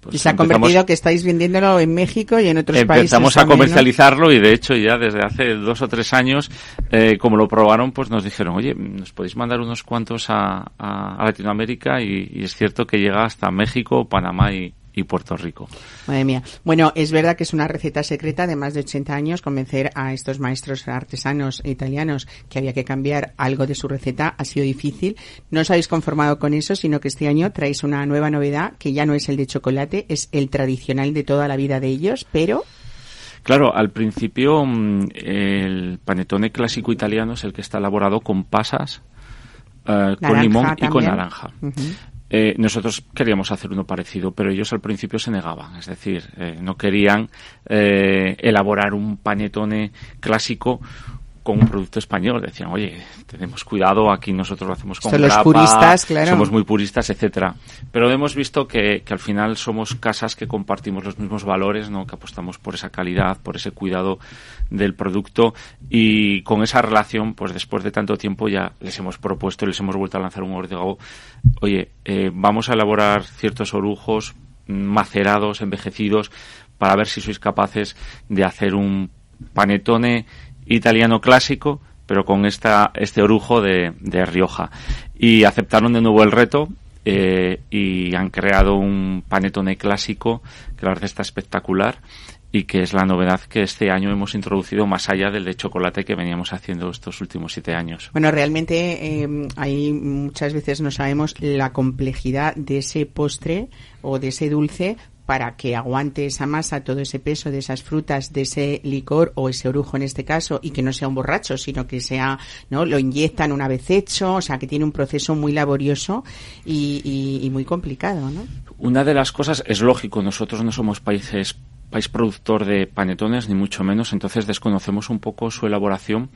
Pues y se ha convertido que estáis vendiéndolo en México y en otros empezamos países. Empezamos a comercializarlo ¿no? y de hecho ya desde hace dos o tres años, eh, como lo probaron, pues nos dijeron, oye, nos podéis mandar unos cuantos a, a, a Latinoamérica y, y, es cierto que llega hasta México, Panamá y, y Puerto Rico. Madre mía. Bueno, es verdad que es una receta secreta de más de 80 años convencer a estos maestros artesanos italianos que había que cambiar algo de su receta ha sido difícil. No os habéis conformado con eso, sino que este año traéis una nueva novedad que ya no es el de chocolate, es el tradicional de toda la vida de ellos, pero Claro, al principio mm, el panetone clásico italiano es el que está elaborado con pasas, uh, con limón también. y con naranja. Uh -huh. Eh, nosotros queríamos hacer uno parecido, pero ellos al principio se negaban, es decir, eh, no querían eh, elaborar un panetone clásico con un producto español. Decían, oye, tenemos cuidado, aquí nosotros lo hacemos con Son grapa, los puristas, claro. somos muy puristas, etcétera. Pero hemos visto que, que, al final somos casas que compartimos los mismos valores, ¿no? que apostamos por esa calidad, por ese cuidado del producto y con esa relación, pues después de tanto tiempo ya les hemos propuesto y les hemos vuelto a lanzar un órdago. Oye, eh, vamos a elaborar ciertos orujos macerados, envejecidos, para ver si sois capaces de hacer un panetone italiano clásico, pero con esta, este orujo de, de Rioja. Y aceptaron de nuevo el reto eh, y han creado un panetone clásico que la verdad está espectacular y que es la novedad que este año hemos introducido más allá del de chocolate que veníamos haciendo estos últimos siete años. Bueno, realmente eh, ahí muchas veces no sabemos la complejidad de ese postre o de ese dulce para que aguante esa masa, todo ese peso de esas frutas, de ese licor o ese orujo en este caso, y que no sea un borracho, sino que sea, ¿no? Lo inyectan una vez hecho, o sea, que tiene un proceso muy laborioso y, muy complicado, ¿no? Una de las cosas es lógico, nosotros no somos países país productor de panetones, ni mucho menos, entonces desconocemos un poco su elaboración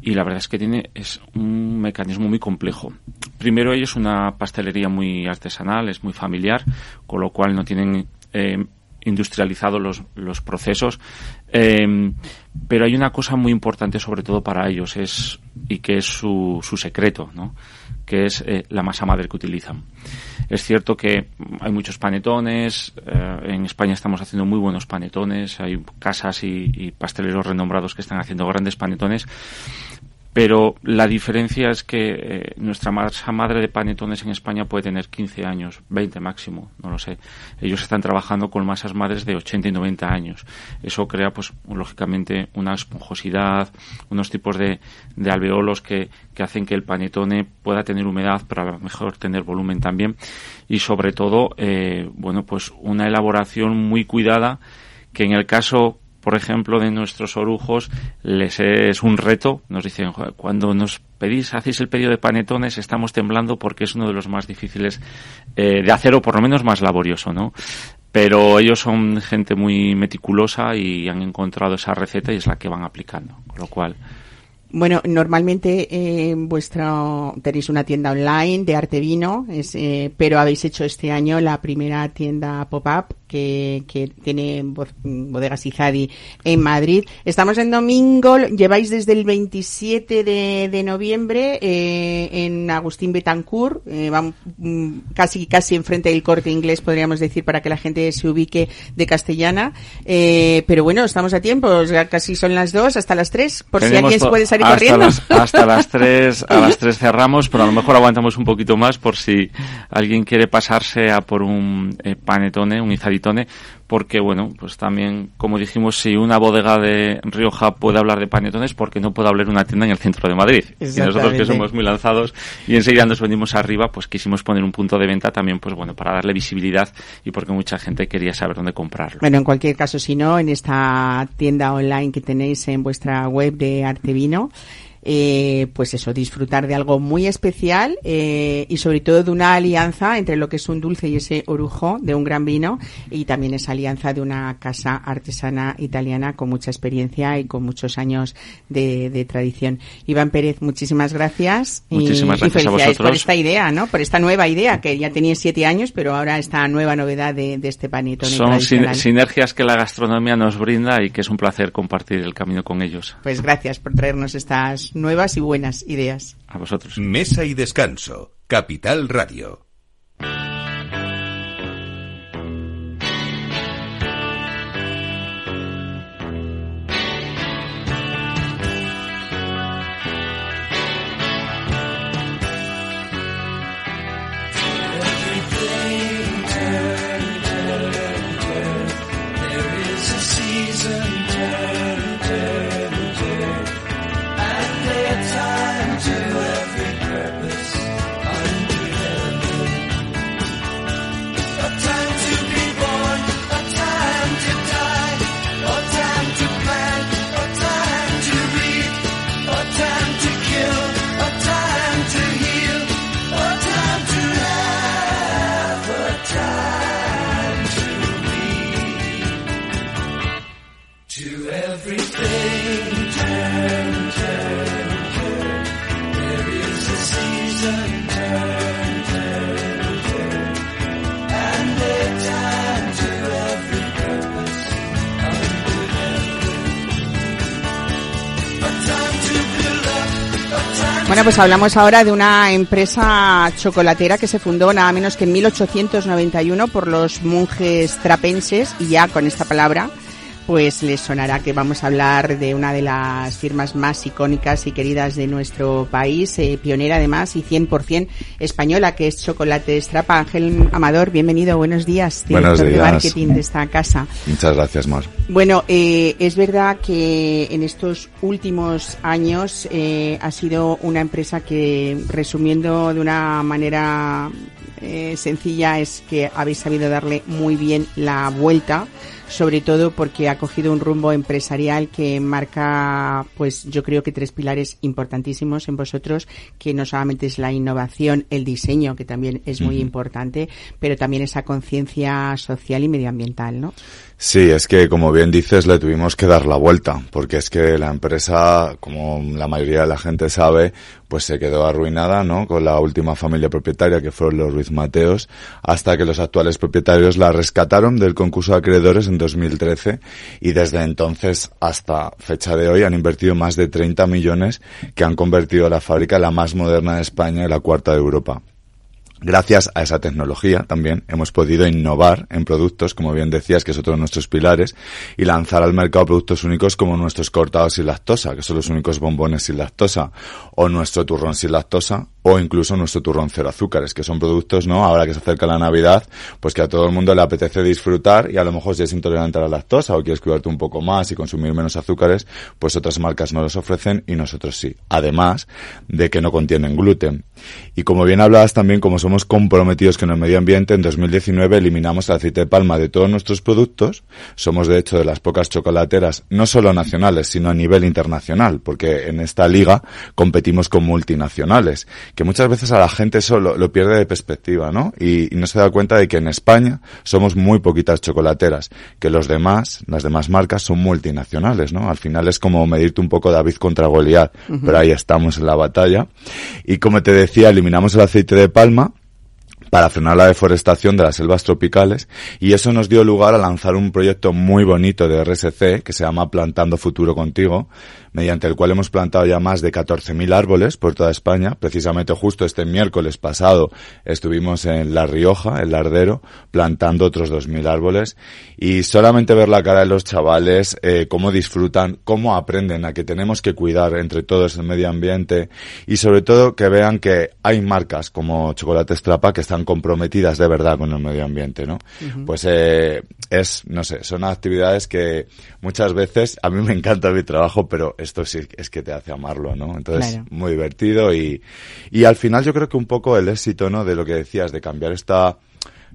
y la verdad es que tiene es un mecanismo muy complejo. Primero, ellos una pastelería muy artesanal, es muy familiar, con lo cual no tienen eh, industrializado los, los procesos. Eh, pero hay una cosa muy importante sobre todo para ellos es y que es su, su secreto, ¿no? que es eh, la masa madre que utilizan. Es cierto que hay muchos panetones, eh, en España estamos haciendo muy buenos panetones, hay casas y, y pasteleros renombrados que están haciendo grandes panetones, pero la diferencia es que eh, nuestra masa madre de panetones en España puede tener 15 años, 20 máximo, no lo sé. Ellos están trabajando con masas madres de 80 y 90 años. Eso crea, pues, lógicamente, una esponjosidad, unos tipos de, de alveolos que, que hacen que el panetone pueda tener humedad, pero a lo mejor tener volumen también. Y sobre todo, eh, bueno, pues una elaboración muy cuidada que en el caso por ejemplo, de nuestros orujos, les es un reto. Nos dicen, cuando nos pedís, hacéis el pedido de panetones, estamos temblando porque es uno de los más difíciles eh, de hacer o por lo menos más laborioso, ¿no? Pero ellos son gente muy meticulosa y han encontrado esa receta y es la que van aplicando, con lo cual. Bueno, normalmente eh, vuestra tenéis una tienda online de arte vino, es, eh, pero habéis hecho este año la primera tienda pop-up que, que tiene bo- bodegas Izadi en Madrid. Estamos en domingo, lleváis desde el 27 de, de noviembre eh, en Agustín Betancourt, eh, vam- mm, casi casi enfrente del corte inglés, podríamos decir, para que la gente se ubique de castellana. Eh, pero bueno, estamos a tiempo, ya casi son las dos, hasta las tres, por si Tenemos alguien se puede salir hasta corriendo. Las, hasta las tres, a las tres cerramos, pero a lo mejor aguantamos un poquito más por si alguien quiere pasarse a por un eh, panetone, un porque bueno, pues también, como dijimos, si una bodega de Rioja puede hablar de panetones, porque no puede hablar una tienda en el centro de Madrid. Y nosotros que somos muy lanzados y enseguida nos venimos arriba, pues quisimos poner un punto de venta también, pues bueno, para darle visibilidad y porque mucha gente quería saber dónde comprarlo. Bueno, en cualquier caso, si no, en esta tienda online que tenéis en vuestra web de Artevino, eh, pues eso, disfrutar de algo muy especial eh, y sobre todo de una alianza entre lo que es un dulce y ese orujo de un gran vino y también esa alianza de una casa artesana italiana con mucha experiencia y con muchos años de, de tradición. Iván Pérez, muchísimas gracias. Muchísimas y, gracias a felicidades por vosotros. esta idea, ¿no? Por esta nueva idea que ya tenía siete años, pero ahora esta nueva novedad de, de este panetone Son sin- sinergias que la gastronomía nos brinda y que es un placer compartir el camino con ellos. Pues gracias por traernos estas nuevas y buenas ideas. A vosotros. Mesa y descanso. Capital Radio. Pues hablamos ahora de una empresa chocolatera que se fundó nada menos que en 1891 por los monjes trapenses y ya con esta palabra pues les sonará que vamos a hablar de una de las firmas más icónicas y queridas de nuestro país, eh, pionera además y 100% española, que es Chocolate Strapa. Ángel Amador, bienvenido, buenos días, Buenos director de días. marketing de esta casa. Muchas gracias, Mar. Bueno, eh, es verdad que en estos últimos años eh, ha sido una empresa que, resumiendo de una manera eh, sencilla, es que habéis sabido darle muy bien la vuelta, sobre todo porque ha cogido un rumbo empresarial que marca, pues yo creo que tres pilares importantísimos en vosotros, que no solamente es la innovación, el diseño, que también es muy importante, pero también esa conciencia social y medioambiental, ¿no? Sí, es que como bien dices, le tuvimos que dar la vuelta, porque es que la empresa, como la mayoría de la gente sabe, pues se quedó arruinada, ¿no? Con la última familia propietaria, que fueron los Ruiz Mateos, hasta que los actuales propietarios la rescataron del concurso de acreedores en 2013 y desde entonces hasta fecha de hoy han invertido más de 30 millones que han convertido la fábrica en la más moderna de España y la cuarta de Europa. Gracias a esa tecnología también hemos podido innovar en productos, como bien decías, que es otro de nuestros pilares, y lanzar al mercado productos únicos como nuestros cortados sin lactosa, que son los únicos bombones sin lactosa, o nuestro turrón sin lactosa, o incluso nuestro turrón cero azúcares, que son productos, ¿no? Ahora que se acerca la Navidad, pues que a todo el mundo le apetece disfrutar y a lo mejor si es intolerante a la lactosa o quieres cuidarte un poco más y consumir menos azúcares, pues otras marcas no los ofrecen y nosotros sí. Además de que no contienen gluten. Y como bien hablabas también, como somos comprometidos con el medio ambiente, en 2019 eliminamos el aceite de palma de todos nuestros productos. Somos de hecho de las pocas chocolateras, no solo nacionales, sino a nivel internacional, porque en esta liga competimos con multinacionales, que muchas veces a la gente solo lo pierde de perspectiva, ¿no? Y, y no se da cuenta de que en España somos muy poquitas chocolateras, que los demás, las demás marcas son multinacionales, ¿no? Al final es como medirte un poco David contra Goliat, pero ahí estamos en la batalla. Y como te decía, eliminamos el aceite de palma, para frenar la deforestación de las selvas tropicales y eso nos dio lugar a lanzar un proyecto muy bonito de RSC que se llama Plantando Futuro Contigo, mediante el cual hemos plantado ya más de 14.000 árboles por toda España. Precisamente justo este miércoles pasado estuvimos en La Rioja, el Lardero, plantando otros 2.000 árboles y solamente ver la cara de los chavales, eh, cómo disfrutan, cómo aprenden a que tenemos que cuidar entre todos el medio ambiente y sobre todo que vean que hay marcas como Chocolate Strapa que están comprometidas de verdad con el medio ambiente, ¿no? Pues eh, es, no sé, son actividades que muchas veces, a mí me encanta mi trabajo, pero esto sí es que te hace amarlo, ¿no? Entonces, Claro. muy divertido y, y al final yo creo que un poco el éxito, ¿no? De lo que decías, de cambiar esta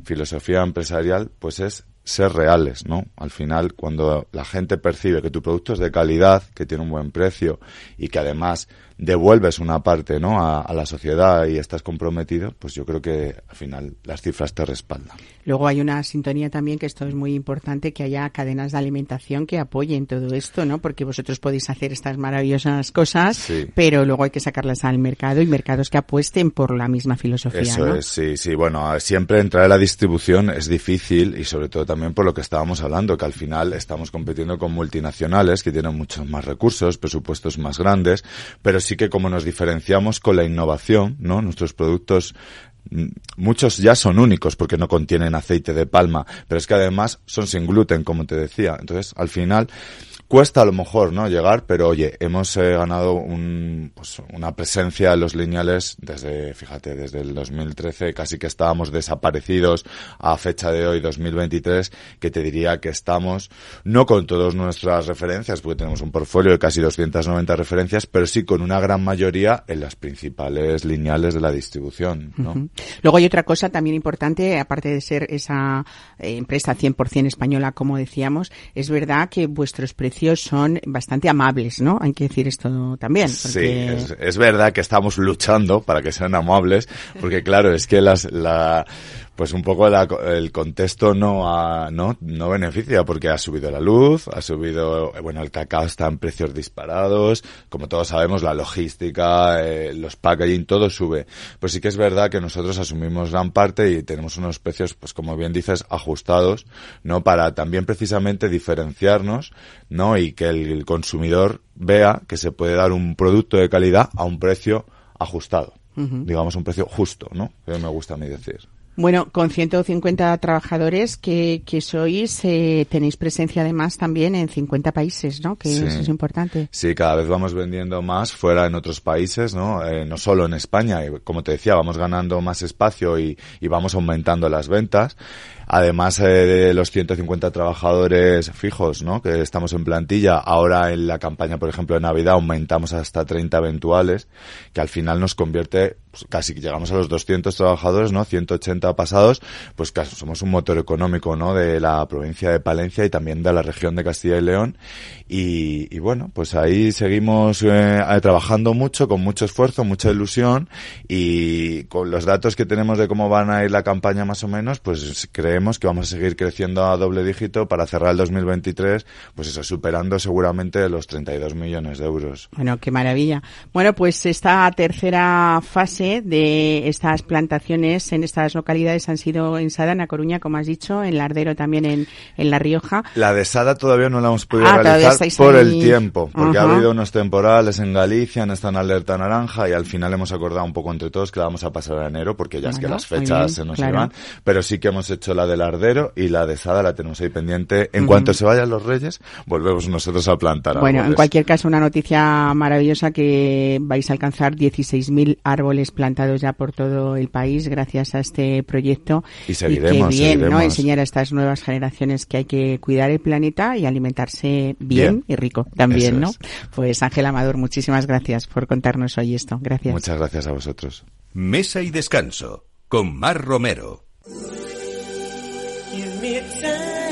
filosofía empresarial, pues es ser reales, ¿no? Al final, cuando la gente percibe que tu producto es de calidad, que tiene un buen precio y que además devuelves una parte, ¿no? A, a la sociedad y estás comprometido, pues yo creo que al final las cifras te respaldan. Luego hay una sintonía también, que esto es muy importante, que haya cadenas de alimentación que apoyen todo esto, ¿no? Porque vosotros podéis hacer estas maravillosas cosas, Sí. pero luego hay que sacarlas al mercado y mercados que apuesten por la misma filosofía, Eso ¿no? es, sí, sí. Bueno, siempre entrar en la distribución es difícil y sobre todo también por lo que estábamos hablando, que al final estamos compitiendo con multinacionales que tienen muchos más recursos, presupuestos más grandes, pero sí que como nos diferenciamos con la innovación, ¿no? Nuestros productos Muchos ya son únicos porque no contienen aceite de palma, pero es que además son sin gluten, como te decía. Entonces, al final, cuesta a lo mejor, ¿no? Llegar, pero oye, hemos eh, ganado un, pues, una presencia en los lineales desde, fíjate, desde el 2013, casi que estábamos desaparecidos a fecha de hoy, 2023, que te diría que estamos, no con todas nuestras referencias, porque tenemos un portfolio de casi 290 referencias, pero sí con una gran mayoría en las principales lineales de la distribución, ¿no? Luego hay otra cosa también importante, aparte de ser esa eh, empresa 100% española, como decíamos, es verdad que vuestros precios son bastante amables, ¿no? Hay que decir esto también. Sí, es, es verdad que estamos luchando para que sean amables, porque claro, es que las, la, pues un poco la- el contexto no ha, no, no beneficia porque ha subido la luz, ha subido, eh, bueno, el cacao está en precios disparados, como todos sabemos, la logística, eh, los packaging, todo sube. Pues sí que es verdad que nosotros asumimos gran parte y tenemos unos precios, pues como bien dices, ajustados, ¿no? Para también precisamente diferenciarnos, ¿no? Y que el consumidor vea que se puede dar un producto de calidad a un precio ajustado. Digamos un precio justo, ¿no? Que me gusta a mí decir. Bueno, con 150 trabajadores que, que sois, eh, tenéis presencia además también en 50 países, ¿no? Que Sí. eso es importante. Sí, cada vez vamos vendiendo más fuera en otros países, ¿no? Eh, no solo en España. Como te decía, vamos ganando más espacio y, y vamos aumentando las ventas. Además eh, de los 150 trabajadores fijos, ¿no? Que estamos en plantilla. Ahora en la campaña, por ejemplo, de Navidad aumentamos hasta 30 eventuales, que al final nos convierte, pues, casi que llegamos a los 200 trabajadores, ¿no? 180 pasados, pues casi somos un motor económico, ¿no? De la provincia de Palencia y también de la región de Castilla y León. Y, y bueno, pues ahí seguimos eh, trabajando mucho, con mucho esfuerzo, mucha ilusión y con los datos que tenemos de cómo van a ir la campaña más o menos, pues creemos que vamos a seguir creciendo a doble dígito para cerrar el 2023, pues eso, superando seguramente los 32 millones de euros. Bueno, qué maravilla. Bueno, pues esta tercera fase de estas plantaciones en estas localidades han sido en Sada, en A Coruña, como has dicho, en Lardero también en, en La Rioja. La de Sada todavía no la hemos podido Ah, realizar por ahí. el tiempo, porque ha habido unos temporales en Galicia, han estado en alerta naranja y al final hemos acordado un poco entre todos que la vamos a pasar a enero porque ya es que Bueno, las fechas bien, se nos claro. iban, pero sí que hemos hecho la del Ardero y la de Sada la tenemos ahí pendiente. En cuanto se vayan los reyes, volvemos nosotros a plantar Bueno, en cualquier caso, una noticia maravillosa que vais a alcanzar 16.000 árboles plantados ya por todo el país gracias a este proyecto. Y seguiremos, que bien, ¿no? Enseñar a estas nuevas generaciones que hay que cuidar el planeta y alimentarse bien, Bien. y rico también, Eso ¿no? es. Pues Ángel Amador, muchísimas gracias por contarnos hoy esto. Gracias. Muchas gracias a vosotros. Mesa y descanso con Mar Romero. it's time.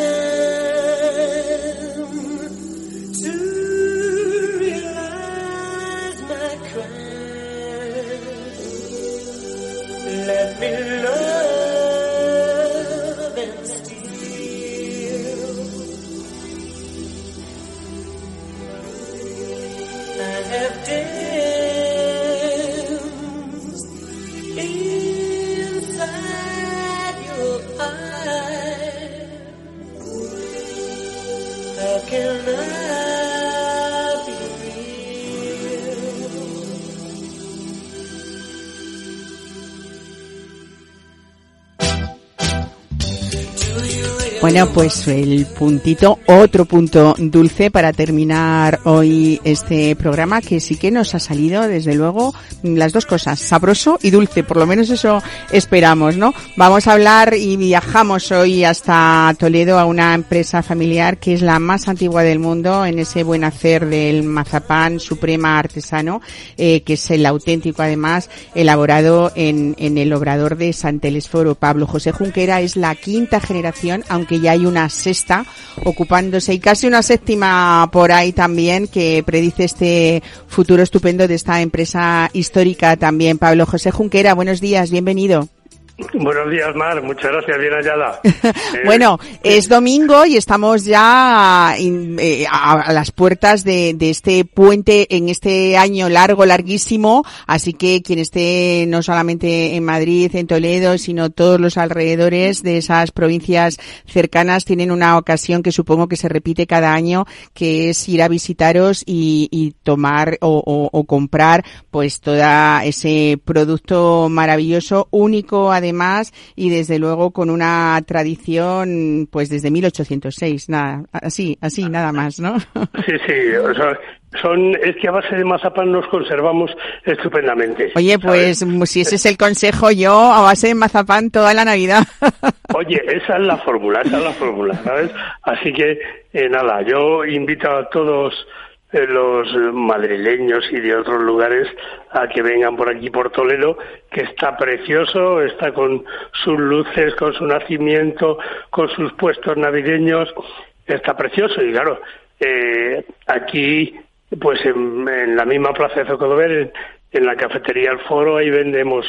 Bueno, pues el puntito, otro punto dulce para terminar hoy este programa que sí que nos ha salido, desde luego, las dos cosas, sabroso y dulce, por lo menos eso esperamos, ¿no? Vamos a hablar y viajamos hoy hasta Toledo a una empresa familiar que es la más antigua del mundo en ese buen hacer del mazapán suprema artesano, eh, que es el auténtico además, elaborado en, en el obrador de San Telesforo. Pablo José Junquera es la quinta generación, aunque ya hay una sexta ocupándose y casi una séptima por ahí también que predice este futuro estupendo de esta empresa histórica también. Pablo José Junquera, buenos días, bienvenido. Buenos días, Mar. Muchas gracias. Bien hallada. Eh, bueno, es domingo y estamos ya in- eh, a, a las puertas de, de este puente en este año largo, larguísimo. Así que quien esté no solamente en Madrid, en Toledo, sino todos los alrededores de esas provincias cercanas tienen una ocasión que supongo que se repite cada año, que es ir a visitaros y, y tomar o, o- o comprar pues toda ese producto maravilloso, único además y desde luego con una tradición pues desde 1806, nada, así, así nada más, ¿no? Sí, sí. o sea, son, es que a base de mazapán nos conservamos estupendamente. Oye, pues si ese es el consejo yo a base de mazapán toda la Navidad. Oye, esa es la fórmula, esa es la fórmula, ¿sabes? Así que, eh, nada, yo invito a todos los madrileños y de otros lugares a que vengan por aquí, por Toledo, que está precioso, está con sus luces, con su nacimiento, con sus puestos navideños, está precioso. Y claro, eh, aquí, pues en, la misma plaza de Zocodover, en, la cafetería El Foro, ahí vendemos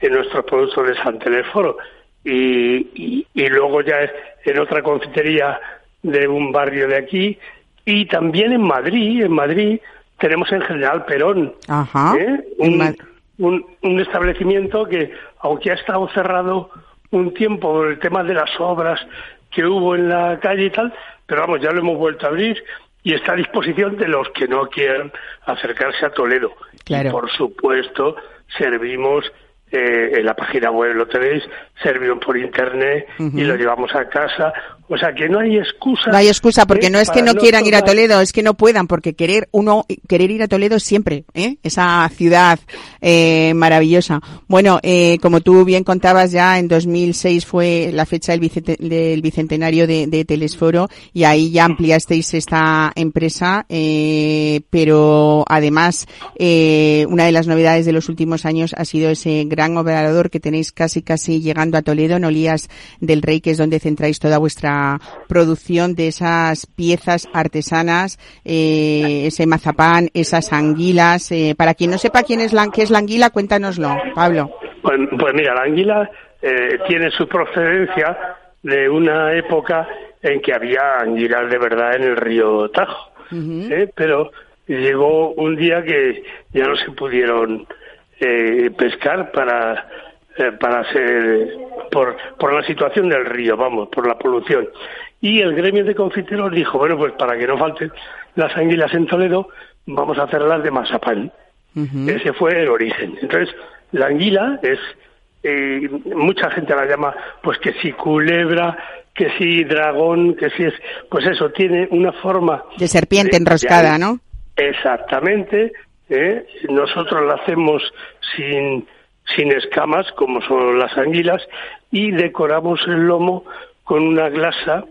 eh, nuestros productos de San Foro y, y, y luego ya en otra confitería de un barrio de aquí y también en Madrid, en Madrid tenemos en General Perón, Ajá. ¿eh? Un, un, un establecimiento que, aunque ha estado cerrado un tiempo por el tema de las obras que hubo en la calle y tal, pero vamos, ya lo hemos vuelto a abrir y está a disposición de los que no quieran acercarse a Toledo. Claro. Y por supuesto, servimos eh, en la página web, lo tenéis, servimos por internet y lo llevamos a casa. O sea que no hay excusa. No hay excusa porque ¿eh? no es que no quieran ir a Toledo, es que no puedan porque querer uno querer ir a Toledo siempre, ¿eh? esa ciudad eh, maravillosa. Bueno, eh, como tú bien contabas ya en 2006 fue la fecha del, bicente- del bicentenario de, de Telesforo y ahí ya ampliasteis esta empresa, eh, pero además eh, una de las novedades de los últimos años ha sido ese gran operador que tenéis casi casi llegando a Toledo, en Olías del Rey, que es donde centráis toda vuestra producción de esas piezas artesanas, eh, ese mazapán, esas anguilas. eh, para quien no sepa quién es la, qué es la anguila, cuéntanoslo, Pablo. Pues, pues mira, la anguila eh, tiene su procedencia de una época en que había anguilas de verdad en el río Tajo. Pero llegó un día que ya no se pudieron eh, pescar para eh, para hacer por por la situación del río, vamos, por la polución. Y el gremio de confiteros dijo, bueno, pues para que no falten las anguilas en Toledo, vamos a hacerlas de mazapán. Ese fue el origen. Entonces, la anguila es, eh, mucha gente la llama, pues que si culebra, que si dragón, que si es, pues eso, tiene una forma. De serpiente de- enroscada, de- ¿no? Exactamente. ¿eh? Nosotros la hacemos sin, sin escamas, como son las anguilas, y decoramos el lomo con una glasa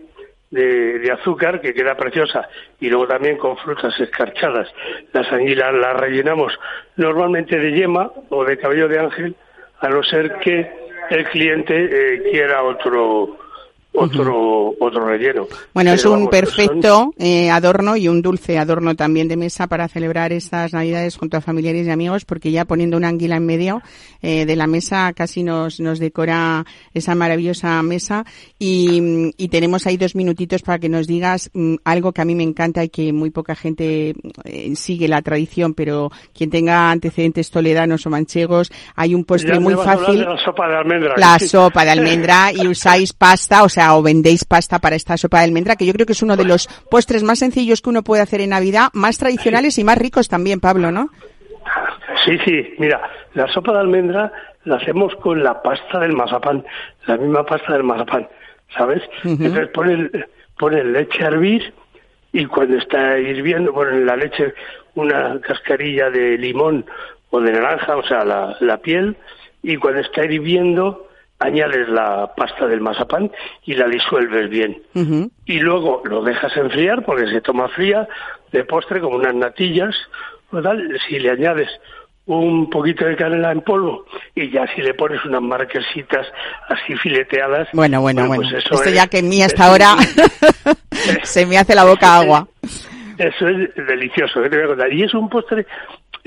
de, de azúcar que queda preciosa y luego también con frutas escarchadas. Las anguilas las rellenamos normalmente de yema o de cabello de ángel, a no ser que el cliente eh, quiera otro otro otro relleno. Bueno, es un vamos, son- perfecto eh, adorno y un dulce adorno también de mesa para celebrar estas Navidades junto a familiares y amigos, porque ya poniendo una anguila en medio eh, de la mesa casi nos, nos decora esa maravillosa mesa. Y, y tenemos ahí dos minutitos para que nos digas mm, algo que a mí me encanta y que muy poca gente eh, sigue la tradición, pero quien tenga antecedentes toledanos o manchegos, hay un postre Ya muy fácil. la sopa de almendra. La Sí. sopa de almendra y usáis pasta, o sea, o vendéis pasta para esta sopa de almendra, que yo creo que es uno de los postres más sencillos que uno puede hacer en Navidad, más tradicionales y más ricos también, Pablo, ¿no? Sí, sí, mira, la sopa de almendra la hacemos con la pasta del mazapán, la misma pasta del mazapán. ¿sabes? Entonces ponen, ponen leche a hervir y cuando está hirviendo ponen en la leche una cascarilla de limón o de naranja, o sea, la, la piel, y cuando está hirviendo añades la pasta del mazapán y la disuelves bien. Y luego lo dejas enfriar porque se toma fría de postre como unas natillas tal. Si le añades un poquito de canela en polvo y ya si le pones unas marquesitas así fileteadas. Bueno, bueno, bueno. pues eso Esto es- ya que en mí hasta ahora se me hace la boca agua. Eso es delicioso, ¿qué te voy a contar? Y es un postre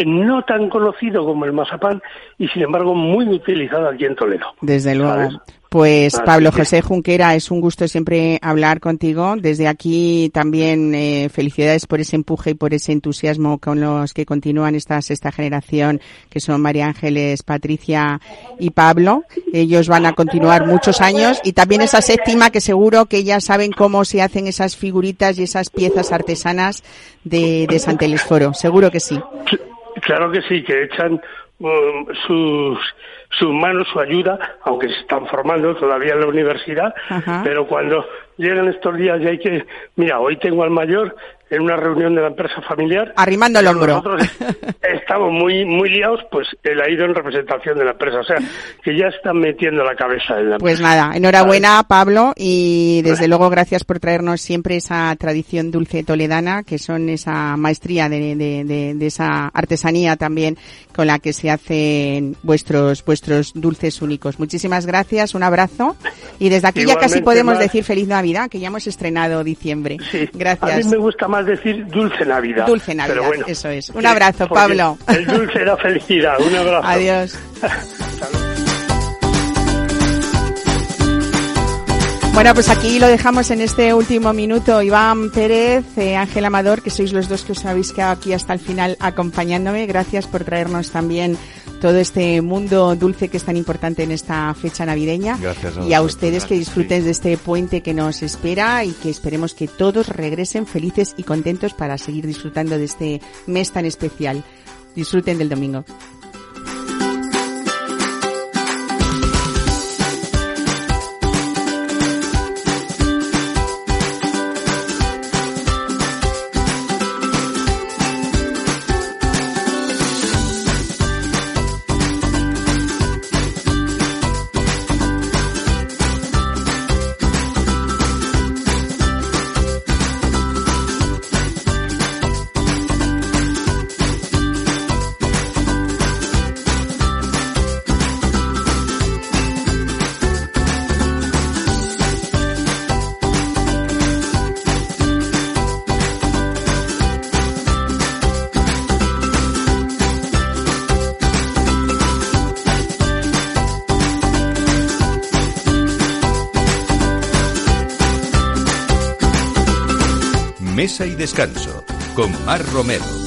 no tan conocido como el mazapán y sin embargo muy utilizado aquí en Toledo. Desde luego. ¿sabes? Pues Así Pablo que- José Junquera, es un gusto siempre hablar contigo. Desde aquí también eh, felicidades por ese empuje y por ese entusiasmo con los que continúan esta sexta generación, que son María Ángeles, Patricia y Pablo. Ellos van a continuar muchos años y también esa séptima que seguro que ya saben cómo se hacen esas figuritas y esas piezas artesanas de, de San Telesforo. Seguro que sí. Claro que sí, que echan um, sus, sus manos, su ayuda, aunque se están formando todavía en la universidad, Ajá. pero cuando llegan estos días y hay que, mira, hoy tengo al mayor en una reunión de la empresa familiar. Arrimando el hombro. Nosotros estamos muy, muy liados, pues él ha ido en representación de la empresa, o sea, que ya están metiendo la cabeza en la Pues empresa. nada, enhorabuena Pablo y desde luego gracias por traernos siempre esa tradición dulce toledana, que son esa maestría de, de, de- de esa artesanía también con la que se hacen vuestros vuestros dulces únicos. Muchísimas gracias, un abrazo y desde aquí ya casi Igualmente, podemos Mar. decir feliz Navidad, que ya hemos estrenado diciembre. Sí. A mí Gracias. me gusta más decir dulce Navidad. Dulce Navidad, bueno, eso es. Un abrazo, Pablo. El dulce era felicidad. Un abrazo. Adiós. Bueno, pues aquí lo dejamos en este último minuto. Iván Pérez, eh, Ángel Amador, que sois los dos que os habéis quedado aquí hasta el final acompañándome. Gracias por traernos también todo este mundo dulce que es tan importante en esta fecha navideña. Gracias a y a ustedes que disfruten sí. de este puente que nos espera y que esperemos que todos regresen felices y contentos para seguir disfrutando de este mes tan especial. Disfruten del domingo. Descanso con Mar Romero.